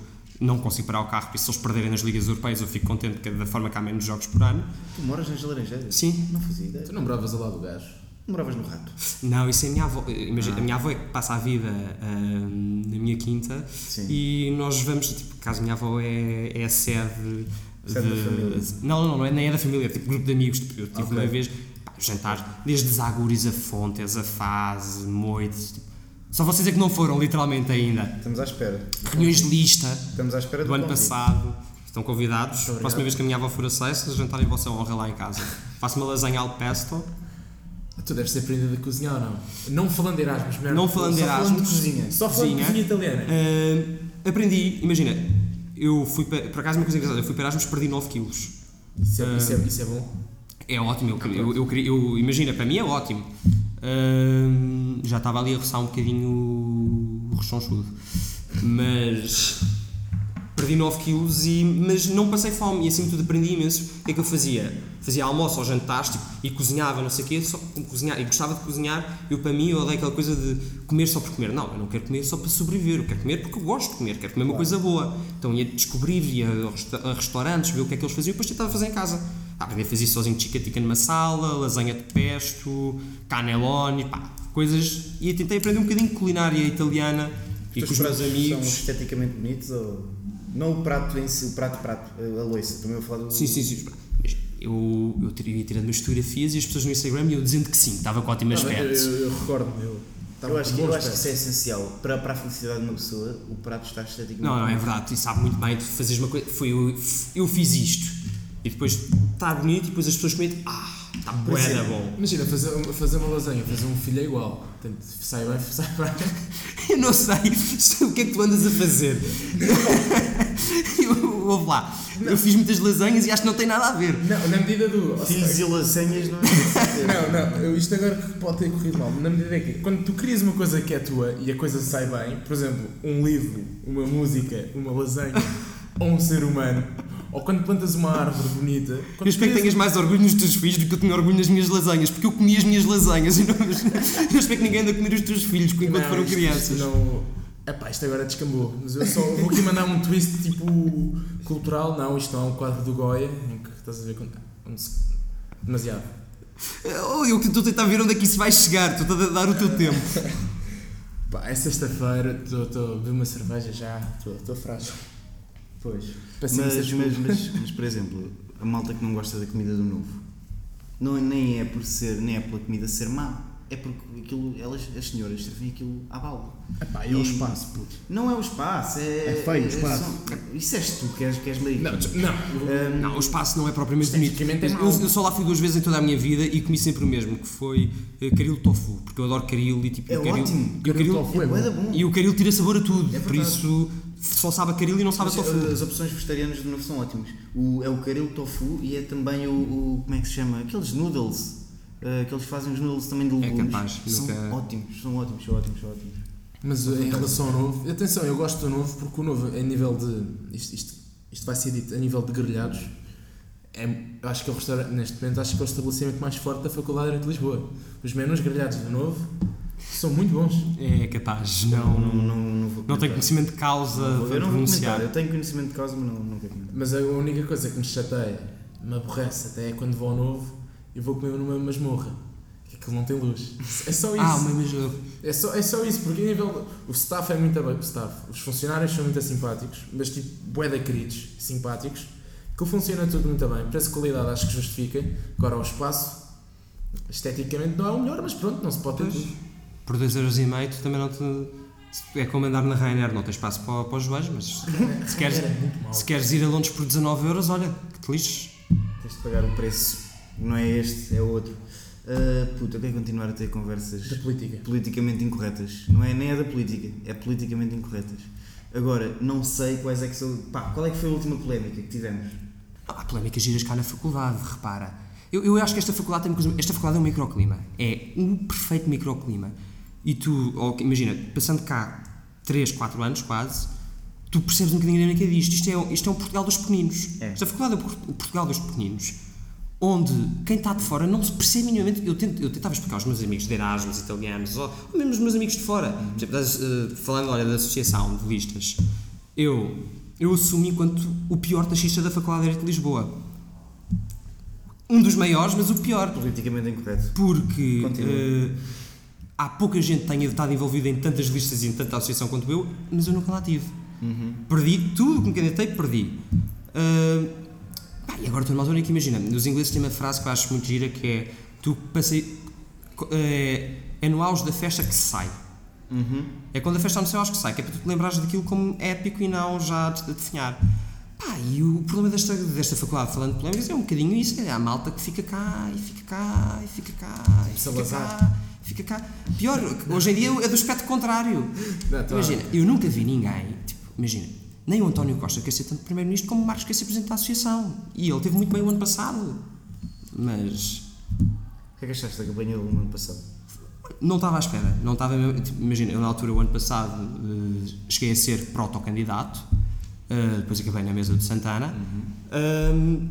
não consigo parar o carro, porque se eles perderem nas ligas europeias eu fico contente, porque é da forma que há menos jogos por ano. Tu moras nas Laranjeiras? Sim. Não fazia ideia. Tu não bravas ao lado do gajo. Moravas no rato. Não, isso é a minha avó. Imagina, a minha avó é que passa a vida ah, na minha quinta Sim. e nós vamos, tipo, caso a minha avó é, é a sede. Sede da família. Não, não, não é, nem é da família, é tipo grupo de amigos. Tipo, eu tive Ok. uma vez pá, jantar desde Zagures a Fontes, a Fase, Moites. Tipo, Só vocês é que não foram, literalmente, ainda. Estamos à espera. Reuniões de lista Estamos à espera do ano convite. passado. Estão convidados. Próxima vez que a minha avó for a Seixas, jantar em vossa honra lá em casa. Faço uma lasanha al pesto. Tu deves ter aprendido a cozinhar ou não? Não falando de Erasmus, merda. Não falando de Só falando de Erasmus. cozinha. Só falando de Cozinha. italiana. Ah, aprendi, imagina, eu fui para, por acaso uma coisa engraçada, eu fui para Erasmus perdi 9 quilos. Isso é, isso, é, isso é bom. É ótimo, eu, queria- eu, eu, eu- imagina, para mim é ótimo. Já estava ali a roçar um bocadinho o rechonchudo. Mas perdi 9 quilos e, mas não passei fome e acima de tudo aprendi imenso. O que é que eu fazia? Fazia almoço ou jantares tipo, e cozinhava, não sei o quê, só cozinhar, e gostava de cozinhar. Eu, para mim, eu odeio aquela coisa de comer só por comer. Não, eu não quero comer só para sobreviver, eu quero comer porque eu gosto de comer, quero comer uma coisa boa. Então ia descobrir, ia a restaurantes, ver o que é que eles faziam e depois tentava fazer em casa. Ah, aprendi a fazer sozinho chica tica numa sala, lasanha de pesto, cannelloni, pá, coisas. E tentei aprender um bocadinho de culinária italiana e Os com os meus pratos amigos. são esteticamente bonitos ou... Não o prato em si, o prato, prato, a loiça. Também vou falar do... Sim, sim, sim. Eu, eu teria tirando umas fotografias e as pessoas no Instagram iam dizendo que sim, estava com ótimo Não, aspecto. eu, eu recordo-me. Eu, Eu acho, que, eu acho que isso é essencial. Para, para a felicidade de uma pessoa, o prato está esteticamente Não, não, é verdade, tu sabes muito bem, tu fazes uma coisa, foi eu, eu fiz isto e depois está bonito e depois as pessoas comem, ah, está bué bom. Imagina, fazer, fazer uma lasanha, fazer um filho é igual. Portanto, sai bem, sai bem. Eu não sei se- o que é que tu andas a fazer. eu, ouve lá, eu fiz muitas lasanhas e acho que não tem nada a ver. Não, na medida do. Filhos e lasanhas não é? Não, não, eu- isto agora pode ter corrido mal, na medida que quando tu crias uma coisa que é tua e a coisa sai bem, por exemplo, um livro, uma música, uma lasanha ou um ser humano, ou quando plantas uma árvore bonita, Eu espero que tenhas mais orgulho nos teus filhos do que eu tenho orgulho nas minhas lasanhas, porque eu comi as minhas lasanhas e não, eu espero que ninguém ande a comer os teus filhos enquanto Não, foram isto- crianças. Isto não... Epá, isto agora descambou, mas eu só vou aqui mandar um twist tipo cultural. Não, isto não é um quadro do Goya, em que estás a ver quando. se- Demasiado. Oh, eu que estou a tentar ver onde é que isso vai chegar, estou a dar o teu tempo. Pá, é sexta-feira, estou a beber uma cerveja já, estou frágil. Pois. Mas, mas, mas, mas, por exemplo, a malta que não gosta da comida do novo, não, nem é por ser, nem é pela comida ser má, é porque aquilo, elas, as senhoras servem aquilo à bala. Epá, e o espaço, puto. Não é o espaço, é. É feio o espaço. só- isso és tu que és, que és marido. Não, não. Ahm, Não, o espaço não é propriamente bonito. É Eu, eu só lá fui duas vezes em toda a minha vida e comi sempre o mesmo, que foi eh, caril tofu, porque eu adoro caril e tipo. É o caril, ótimo. E o Caril caril, tofu é da bom. e o caril tira sabor a tudo, É por isso só sabe a caril e não sabe a Mas, tofu. As opções vegetarianas do novo são ótimas. O, é o caril tofu e é também o, o- Como é que se chama? Aqueles noodles. eh, que eles fazem os noodles também de legumes. capaz, São nunca- ótimos, são ótimos, são ótimos, são ótimos. Mas uh, em relação ao novo, atenção, eu gosto do novo porque o novo, a nível de. Isto, isto, isto vai ser dito, a nível de grelhados, é, eu acho que é o restaurante, neste momento, acho que é o estabelecimento mais forte da Faculdade de de Lisboa. Os menus grelhados do novo são muito bons. É capaz, não, não, não, não, vou não tenho conhecimento de causa Não vou- para Eu não vou pronunciar. comentar. Eu tenho conhecimento de causa, mas não, não comentar. Mas a única coisa que me chateia, me aborrece até é quando vou ao novo e vou comer numa masmorra. Que aquilo não tem luz. É só isso. Ah, mas eu- É só, é só isso, porque a nível. O staff é muito bem. O staff, os funcionários são muito simpáticos, mas tipo, bué de queridos, simpáticos. Que funciona tudo muito bem. Preço e qualidade acho que justifica. Agora, o espaço, esteticamente não é o melhor, mas pronto, não se pode ter Pois. tudo. Por 2,5€ tu também não te. É como andar na Ryanair, não tens espaço para, para os joelhos, mas se queres, se queres ir a Londres por 19€, olha, que te lixes. Tens de pagar o preço. Não é este, é outro. Ah, puta, eu quero continuar a ter conversas Da política. politicamente incorretas. Não é nem é da política, é politicamente incorretas. Agora, não sei quais é que são. Pá, qual é que foi a última polémica que tivemos? Não, há polémicas giras cá na faculdade, repara. Eu, eu acho que esta faculdade tem uma coisa. Esta faculdade é um microclima. É um perfeito microclima. E tu, ó, imagina, passando cá 3, 4 anos quase, tu percebes um bocadinho a dinâmica disto. Isto é, o- isto é um Portugal dos pequeninos. É. Esta faculdade é o Por- o Portugal dos pequeninos. Onde quem está de fora não se percebe minimamente. Eu, tento, eu tentava explicar aos meus amigos de Erasmus, italianos, ou, ou mesmo os meus amigos de fora. Por exemplo, das, eh, falando olha, da associação de listas, eu, eu assumi enquanto o pior taxista da Faculdade de Direito de Lisboa. Um dos maiores, mas o pior. Politicamente incorreto. Porque Continua. eh, há pouca gente que tenha estado envolvida em tantas listas e em tanta associação quanto eu, mas eu nunca lá tive. Perdi tudo o que me candidatei, perdi. Ah, pá, e agora estou numa altura em que imagina, os ingleses têm uma frase que eu acho muito gira que é tu passei é, é no auge da festa que sai. Uhum. É quando a festa ao Museu acho que sai, que é para tu te lembrares daquilo como épico e não já de, de definhar. Pá, e o problema desta, desta faculdade, falando de polémicas, é um bocadinho isso, é a malta que fica cá, e fica cá, e fica cá, e fica Salazar. cá, fica cá. Pior, hoje em dia é do aspecto contrário. Não, tá. Imagina, eu nunca vi ninguém, tipo, imagina, nem o António Costa quer ser tanto Primeiro-Ministro como o Marcos quer ser Presidente da Associação. E ele teve muito bem o ano passado. Mas O que é que achaste da campanha do ano passado? não estava à espera. Não estava, tipo, imagina, eu na altura, o ano passado, eh, cheguei a ser protocandidato, eh, depois acabei na mesa de Santana. Ahm,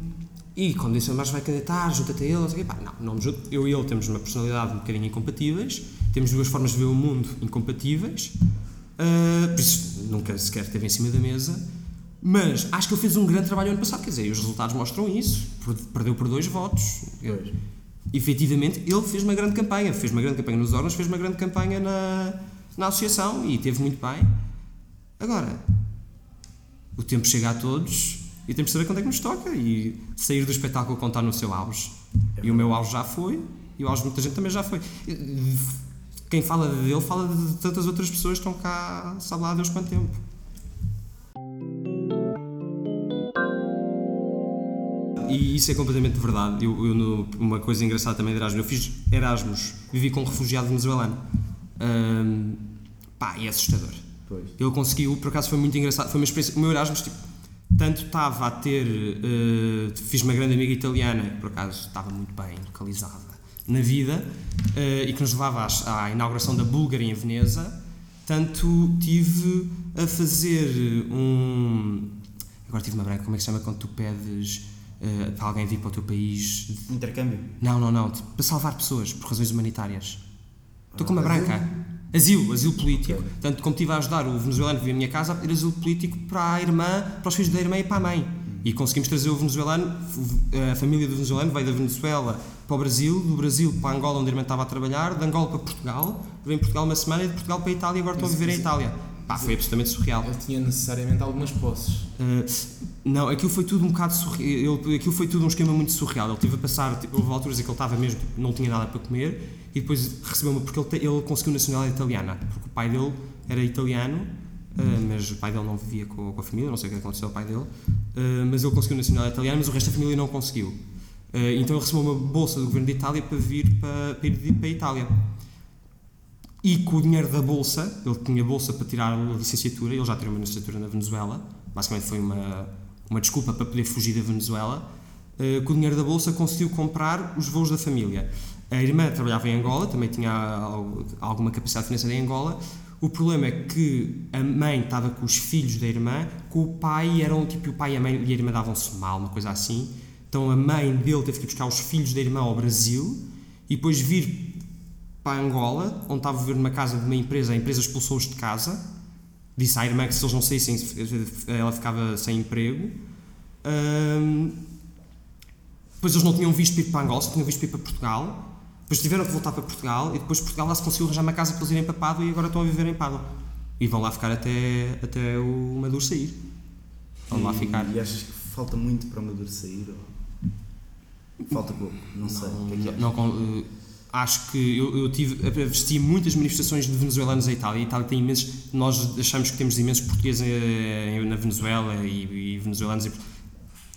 e quando disse, mas vai candidatar, junta-te a ele, não sei pá, não, não me junto. Eu e ele temos uma personalidade um bocadinho incompatíveis, temos duas formas de ver o mundo incompatíveis, ah, por isso nunca sequer esteve em cima da mesa. Mas acho que ele fez um grande trabalho ano passado, quer dizer, e os resultados mostram isso. Per- Perdeu por dois votos. Pois. Efetivamente, ele fez uma grande campanha. Fez uma grande campanha nos órgãos, fez uma grande campanha na, na associação e teve muito bem. Agora, o tempo chega a todos e temos de saber quando é que nos toca e sair do espetáculo quando está no seu auge. E o meu auge já foi e o auge de muita gente também já foi. Quem fala dele fala de tantas outras pessoas que estão cá, sabe lá Deus quanto tempo. E isso é completamente verdade. Eu, eu no- uma coisa engraçada também de Erasmus, eu fiz Erasmus, vivi com um refugiado venezuelano. Ahm, pá, é assustador. Pois. Ele conseguiu, por acaso foi muito engraçado, foi uma experiência, o meu Erasmus, tipo, tanto estava a ter, eh, fiz uma grande amiga italiana, que por acaso estava muito bem localizada na vida, eh, e que nos levava às- à, inauguração da Búlgara em Veneza, tanto tive a fazer um, agora tive uma branca, como é que se chama quando tu pedes eh, para alguém vir para o teu país? Intercâmbio? Não, não, não, para salvar pessoas por razões humanitárias. Estou com uma Ah, branca. Asilo, asilo político. Tanto como estive a ajudar o venezuelano que vivia na minha casa a pedir asilo político para a irmã, para os filhos da irmã e para a mãe. E conseguimos trazer o venezuelano, a família do venezuelano veio da Venezuela para o Brasil, do Brasil para Angola, onde a irmã estava a trabalhar, de Angola para Portugal, veio em Portugal uma semana e de Portugal para a Itália e agora estão a viver em Itália. Pá, foi absolutamente surreal. Ele tinha necessariamente algumas posses. Uh, não, aquilo foi tudo um bocado surreal. Ele, aquilo foi tudo um esquema muito surreal. Ele teve a passar, tipo, houve alturas em que ele estava mesmo, tipo, não tinha nada para comer e depois recebeu uma, porque ele, te- ele conseguiu nacionalidade italiana, porque o pai dele era italiano, uh, mas o pai dele não vivia com, com a família, não sei o que aconteceu ao pai dele, uh, mas ele conseguiu nacionalidade italiana, mas o resto da família não conseguiu. Uh, então ele recebeu uma bolsa do governo de Itália para vir para, para ir para a Itália. E com o dinheiro da bolsa, ele tinha bolsa para tirar a licenciatura, ele já tirou uma licenciatura na Venezuela, basicamente foi uma, uma desculpa para poder fugir da Venezuela. Eh, com o dinheiro da bolsa conseguiu comprar os voos da família. A irmã trabalhava em Angola, também tinha al- alguma capacidade financeira em Angola. O problema é que a mãe estava com os filhos da irmã, com o pai eram tipo o pai e a mãe e a irmã davam-se mal, uma coisa assim. Então a mãe dele teve que buscar os filhos da irmã ao Brasil e depois vir para Angola, onde estava a viver numa casa de uma empresa, a empresa expulsou-os de casa, disse à irmã que se eles não saíssem, ela ficava sem emprego. Ahm, depois eles não tinham visto para ir para Angola, só tinham visto ir para Portugal. Depois tiveram que voltar para Portugal e depois Portugal lá se conseguiu arranjar uma casa para eles irem para Pádua e agora estão a viver em Pádua. E vão lá ficar até, até o Maduro sair. Vão lá E- ficar. E achas que falta muito para o Maduro sair? Ou... Falta pouco, não, sei. O que é? Não, não, acho que eu, eu tive, assisti muitas manifestações de venezuelanos em Itália. A Itália tem imensos. Nós achamos que temos imensos portugueses eh, na Venezuela e, e venezuelanos. E,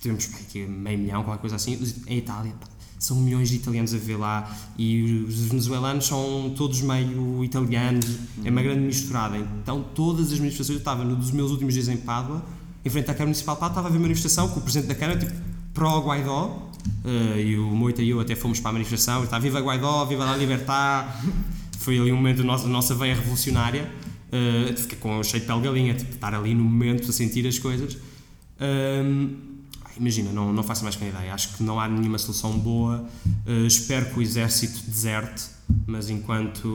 temos aqui meio milhão, qualquer coisa assim. Em Itália, pá, são milhões de italianos a ver lá e os venezuelanos são todos meio italianos, é uma grande misturada. Então, todas as manifestações, eu estava nos meus últimos dias em Pádua, em frente à Câmara Municipal estava a ver manifestação com o Presidente da Câmara, tipo, pró-Guaidó, eh, e o Moita e eu até fomos para a manifestação, e está viva Guaidó, viva la libertad, foi ali um momento da nossa, nossa veia revolucionária, eh, fiquei com cheio de pele galinha, tipo, estar ali no momento a sentir as coisas. Ahm, imagina, não, não faço mais que uma ideia, acho que não há nenhuma solução boa, Eh, espero que o exército deserte, mas enquanto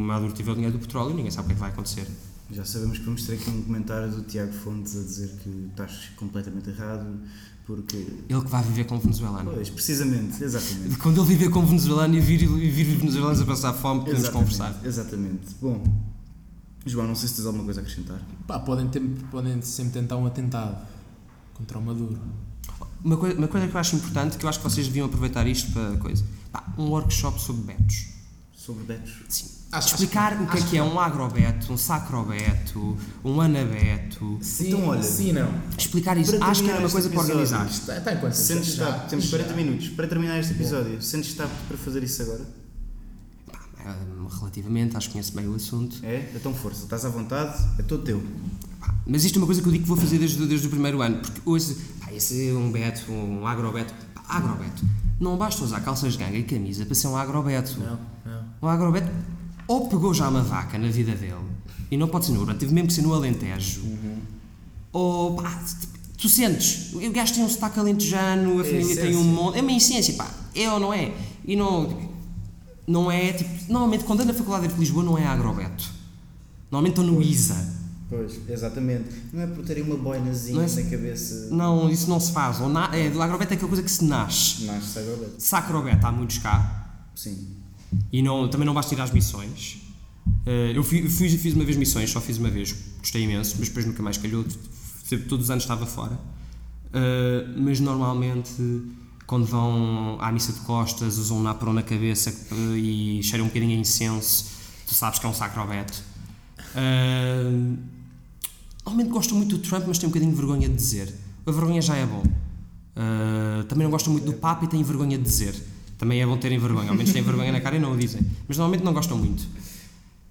Maduro tiver o dinheiro do petróleo, ninguém sabe o que é que vai acontecer. Já sabemos que vamos ter aqui um comentário do Tiago Fontes a dizer que estás completamente errado, porque. Ele que vai viver como venezuelano. Pois, precisamente, exatamente. Quando ele viver como venezuelano e vir, e vir os venezuelanos a passar fome, podemos Exatamente, conversar. Exatamente. Bom, João, não sei se tens alguma coisa a acrescentar. Pá, podem, ter, podem sempre tentar um atentado contra o Maduro. Uma coisa, uma coisa que eu acho importante, que eu acho que vocês deviam aproveitar isto para coisa. Pá, um workshop sobre betos. Sobre betos. Sim. Acho- Explicar acho- o que é que é um agrobeto, um sacrobeto, um anabeto. Sim, Então, olha, sim, não. Explicar isso. Para Acho que era uma coisa para organizar. Está, está em? Sentes Já- temos já. 40 minutos. Para terminar este episódio, sentes-te apto para fazer isso agora? Ah, Relativamente, acho que conheço bem o assunto. É? Então força, estás à vontade, é todo teu. Pá, Mas isto é uma coisa que eu digo que vou fazer desde, desde o primeiro ano, porque hoje, pá, esse é um beto, um agrobeto. Pá, agrobeto. Não basta usar calças de ganga e camisa para ser um agrobeto. Não, não. Um agrobeto ou pegou já uma vaca na vida dele, e não pode ser no urbano, teve mesmo que ser no Alentejo, ou pá, tu sentes, o gajo tem um sotaque alentejano, a É família tem essência. um monte, é uma essência, pá, é ou não é? E não, não é, tipo, normalmente quando ando na faculdade de Lisboa não é agrobeto. Normalmente estou no ISA. Pois, exatamente. Não é por terem uma boinazinha é- na cabeça. Não, isso não se faz. Ou na, é, agrobeto é aquela coisa que se nasce. Nasce agora. Sacrobeto há muitos cá. Sim. E não, também não basta ir às missões. Eh, eu fui- fiz uma vez missões, só fiz uma vez, gostei imenso, mas depois nunca mais calhou, todos os anos estava fora. Eh, mas normalmente, quando vão à missa de costas, usam um napron na cabeça eh, e cheiram um bocadinho a incenso, tu sabes que é um sacrobeto. Normalmente gostam muito do Trump, mas têm um bocadinho de vergonha de dizer. A vergonha já é bom. Uh, também não gostam muito do Papa e têm vergonha de dizer. Também é bom terem vergonha, ao menos têm vergonha na cara e não o dizem. Mas normalmente não gostam muito.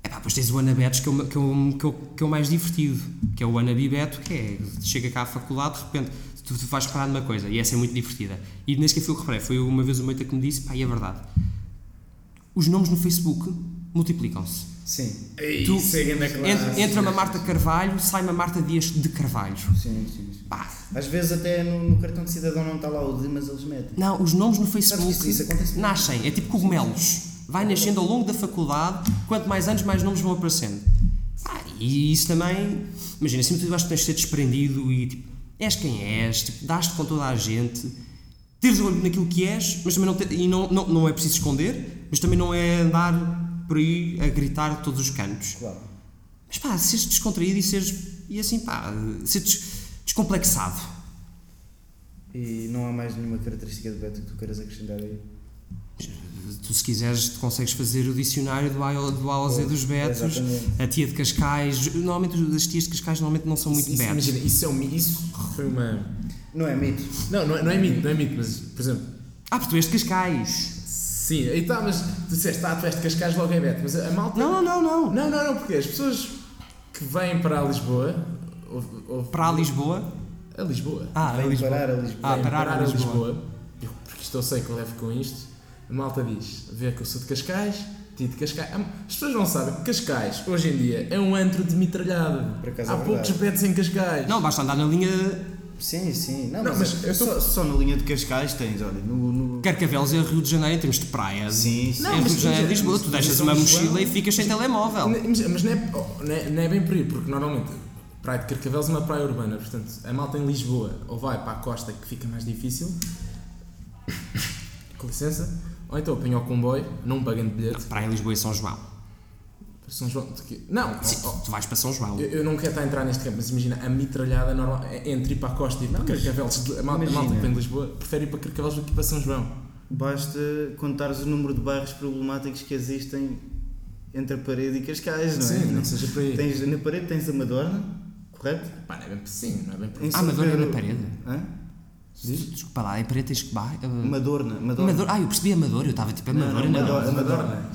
Epá, depois tens o Anabetos, que é, o, que, é o, que, é o, que é o mais divertido, que é o Anabibeto, que é, chega cá à faculdade, de repente, tu, tu vais reparar numa coisa, e essa é muito divertida. E nem sequer foi o que reparei, foi uma vez o Meita que me disse, pá, e é verdade. Os nomes no Facebook multiplicam-se. Sim. Tu- é grande classe. Entra, entra uma Marta Carvalho, sai uma Marta Dias de Carvalho. Sim, sim, sim. Pá, Às vezes até no, no cartão de cidadão não está lá o de, mas eles metem. Não, os nomes no Facebook isso- isso acontece nascem, é tipo cogumelos. Vai nascendo ao longo da faculdade, quanto mais anos, mais nomes vão aparecendo. Ah, e isso também, imagina, acima de tudo, acho que tens de ser desprendido e tipo, és quem és, tipo, dás-te com toda a gente, teres olho naquilo que és, mas também não, ter- e não, não, não é preciso esconder, mas também não é andar por aí a gritar a todos os cantos. Claro. Mas pá, seres descontraído e seres, e assim pá, seres descomplexado. E não há mais nenhuma característica de Beto que tu queiras acrescentar aí. Tu, se quiseres, tu consegues fazer o dicionário do A do A ao Z dos betos. Exatamente. A tia de Cascais. Normalmente, as tias de Cascais normalmente não são muito Isso- betos. Imagina, isso é um Isso foi uma. Não é mito. Não, não é, não é mito, não é mito, mas, por exemplo, Ah, porque tu és de Cascais. sim, aí está, mas tu disseste, ah, tu és de Cascais logo é Beto, mas a, a malta. Não, não, não, não. Não, não, não, porque as pessoas que vêm para Lisboa. Ou, ou, Para a Lisboa. A Lisboa. Ah, a Lisboa. parar a Lisboa. Ah, Vêm parar a Lisboa. eu, porque isto eu sei que levo com isto. A malta diz, vê que eu sou de Cascais, tia de Cascais. Ah, As pessoas não sabem que Cascais, hoje em dia, é um antro de mitralhada. Por acaso Há é poucos betos em Cascais. Não, basta andar na linha Sim, sim. Não, Não, mas, mas eu tô- só, só na linha de Cascais tens, olha, no. no... Carcavelos e Rio de Janeiro em termos de praia. Sim, sim. Em Não, Rio mas- de Janeiro e mas- Lisboa, tu deixas uma mochila e ficas sem telemóvel. Mas, mas não, é, não, é, não é bem por aí, porque normalmente Praia de Carcavelos é uma praia urbana, portanto a malta em Lisboa ou vai para a costa que fica mais difícil, com licença, ou então apanha o comboio, não pagando bilhete, Praia em Lisboa e São João. para São João. Não, Sim, oh, oh, tu vais para São João. eu, eu não quero estar a entrar neste campo, mas imagina a mitralhada normal, é entre ir para a costa e ir para Carcavelos. A malta, a malta que vem de Lisboa prefere ir para Carcavelos do que ir para São João. Basta contares o número de bairros problemáticos que existem entre a parede e Cascais, não é? Sim, não seja por aí. Tens, na parede tens a Madorna, correto? Pá, não é bem sim, não é bem por. Em Ah, Madorna é na parede. Hã? Desculpa lá, é parede tens que bar. uh, Madorna, Madorna. Ah, eu percebi Amador, eu estava tipo Não, Amador não, não. Madorna. Madorna. Madorna.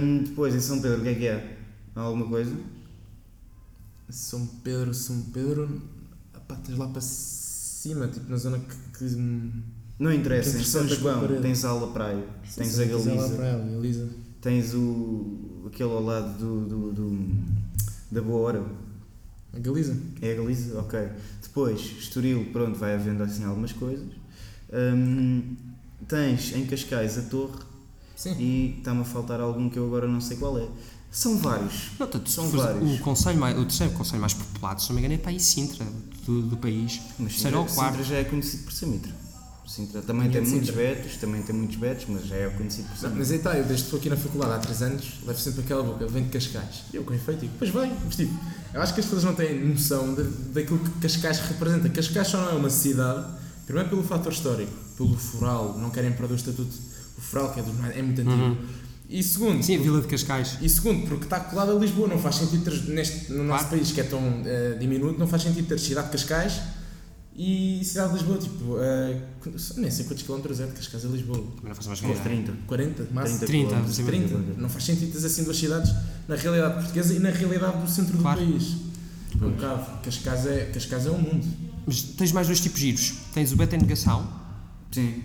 Hum, depois, em São Pedro, o que é que é? Há alguma coisa? São Pedro, São Pedro, pá, tens lá para cima, tipo na zona que. que Não interessa, Quem em São a João tens a Ala Praia, tens a Galiza, Galiza. tens o, aquele ao lado do, do, do- da Boa Hora, A Galiza? é a Galiza? Ok. Depois, Estoril, pronto, vai havendo assim algumas coisas. Hum, tens em Cascais a Torre Sim. e está-me a faltar algum que eu agora não sei qual é. São vários. Não, tanto, São vários. O, conselho mais, o terceiro conselho mais populado, se não me engano, é para aí Sintra, do, do país. Mas Sintra. Sintra já é conhecido por ser Mitra. Sintra também tem muitos Sintra. betos, também tem muitos betos, mas já é conhecido por Não, Mitra. mas aí está, eu desde que estou aqui na faculdade há 3 anos, levo sempre aquela boca, vem de Cascais. E eu com efeito digo, pois vem, mas tipo, eu acho que as pessoas não têm noção de, daquilo que Cascais representa. Cascais só não é uma cidade, primeiro pelo fator histórico, pelo foral, não querem perder o estatuto, o foral que é, dos mais- é muito antigo. Uhum. E segundo, Sim, a Vila de Cascais. e segundo, porque está colado a Lisboa, não faz sentido ter, neste, no nosso Claro. país que é tão eh, diminuto, não faz sentido ter cidade de Cascais e cidade de Lisboa, tipo, eh, nem sei quantos quilómetros é de Cascais a Lisboa. Não faço mais ideia. 30. 40? Máximo? 30, 30 sim. 30. Não faz sentido teres assim duas cidades na realidade portuguesa e na realidade do centro Claro. do país. É um bocado. Cascais é, Cascais é um mundo. Mas tens mais dois tipos de giros. Tens o beta em negação, Sim,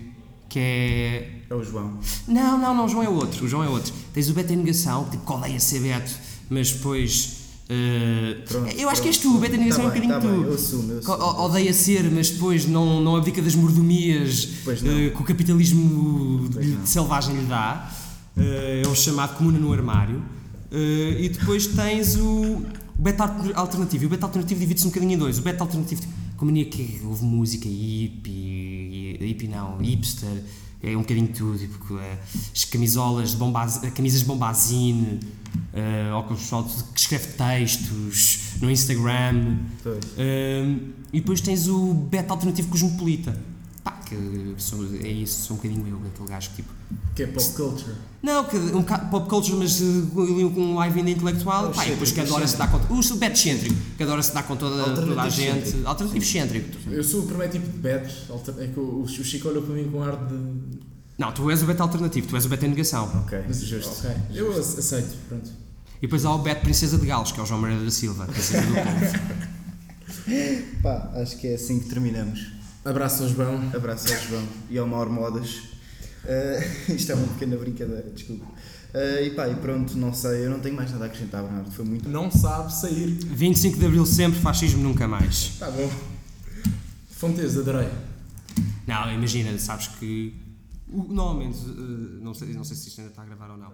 que é. é o João. Não, não, não, o João é outro. O João é outro. Tens o beta em negação, que tipo, que odeia ser beto, mas depois. Eh, Pronto, eu acho que és pronto. tu, o beta em negação Tá é um bem, bocadinho tá bem, tu. Eu assumo, eu assumo. Odeia ser, mas depois não, não abdica das mordomias eh, que o capitalismo selvagem lhe dá. Eh, é o chamado comuna no armário. E depois tens o, beta alter- alternativo. E o beta alternativo divide-se um bocadinho em dois. O beta alternativo, com a mania que houve música hippie, hippie não, hipster, é um bocadinho tudo. Tipo, eh, as camisolas de bombaz, camisas de bombazine, eh, com o pessoal que escreve textos no Instagram. Um, e depois tens o beta alternativo cosmopolita. Pá, que sou, é isso, sou um bocadinho eu, aquele gajo que tipo. Que é pop culture. Não, que um bocado pop culture, mas uh, com um live ainda intelectual. Pá, e depois que adora se dar conta. O beta excêntrico, que adora se dar com toda, toda a gente. excêntrico. Alternativo excêntrico. Eu sou o primeiro tipo de alter- É que o, o Chico olhou para mim com ar de. Não, tu és o beta alternativo, tu és o beta em negação. Ok, justo. Ok, eu ace- aceito. Pronto. E depois há o beta princesa de Gales, que é o João Moreira da Silva, princesa do povo. Pá, acho que é assim que terminamos. Abraço ao João. Abraço ao João e ao Mauro Modas. Uh, isto é uma pequena brincadeira, desculpa. Uh, e pá, e pronto, não sei, eu não tenho mais nada a acrescentar, Bernardo. Foi muito. Não sabe sair. 25 de Abril sempre, fascismo nunca mais. Tá bom. Fonteza, adorei. Não, imagina, sabes que. o- Normalmente, uh, não sei, não sei se isto ainda está a gravar ou não.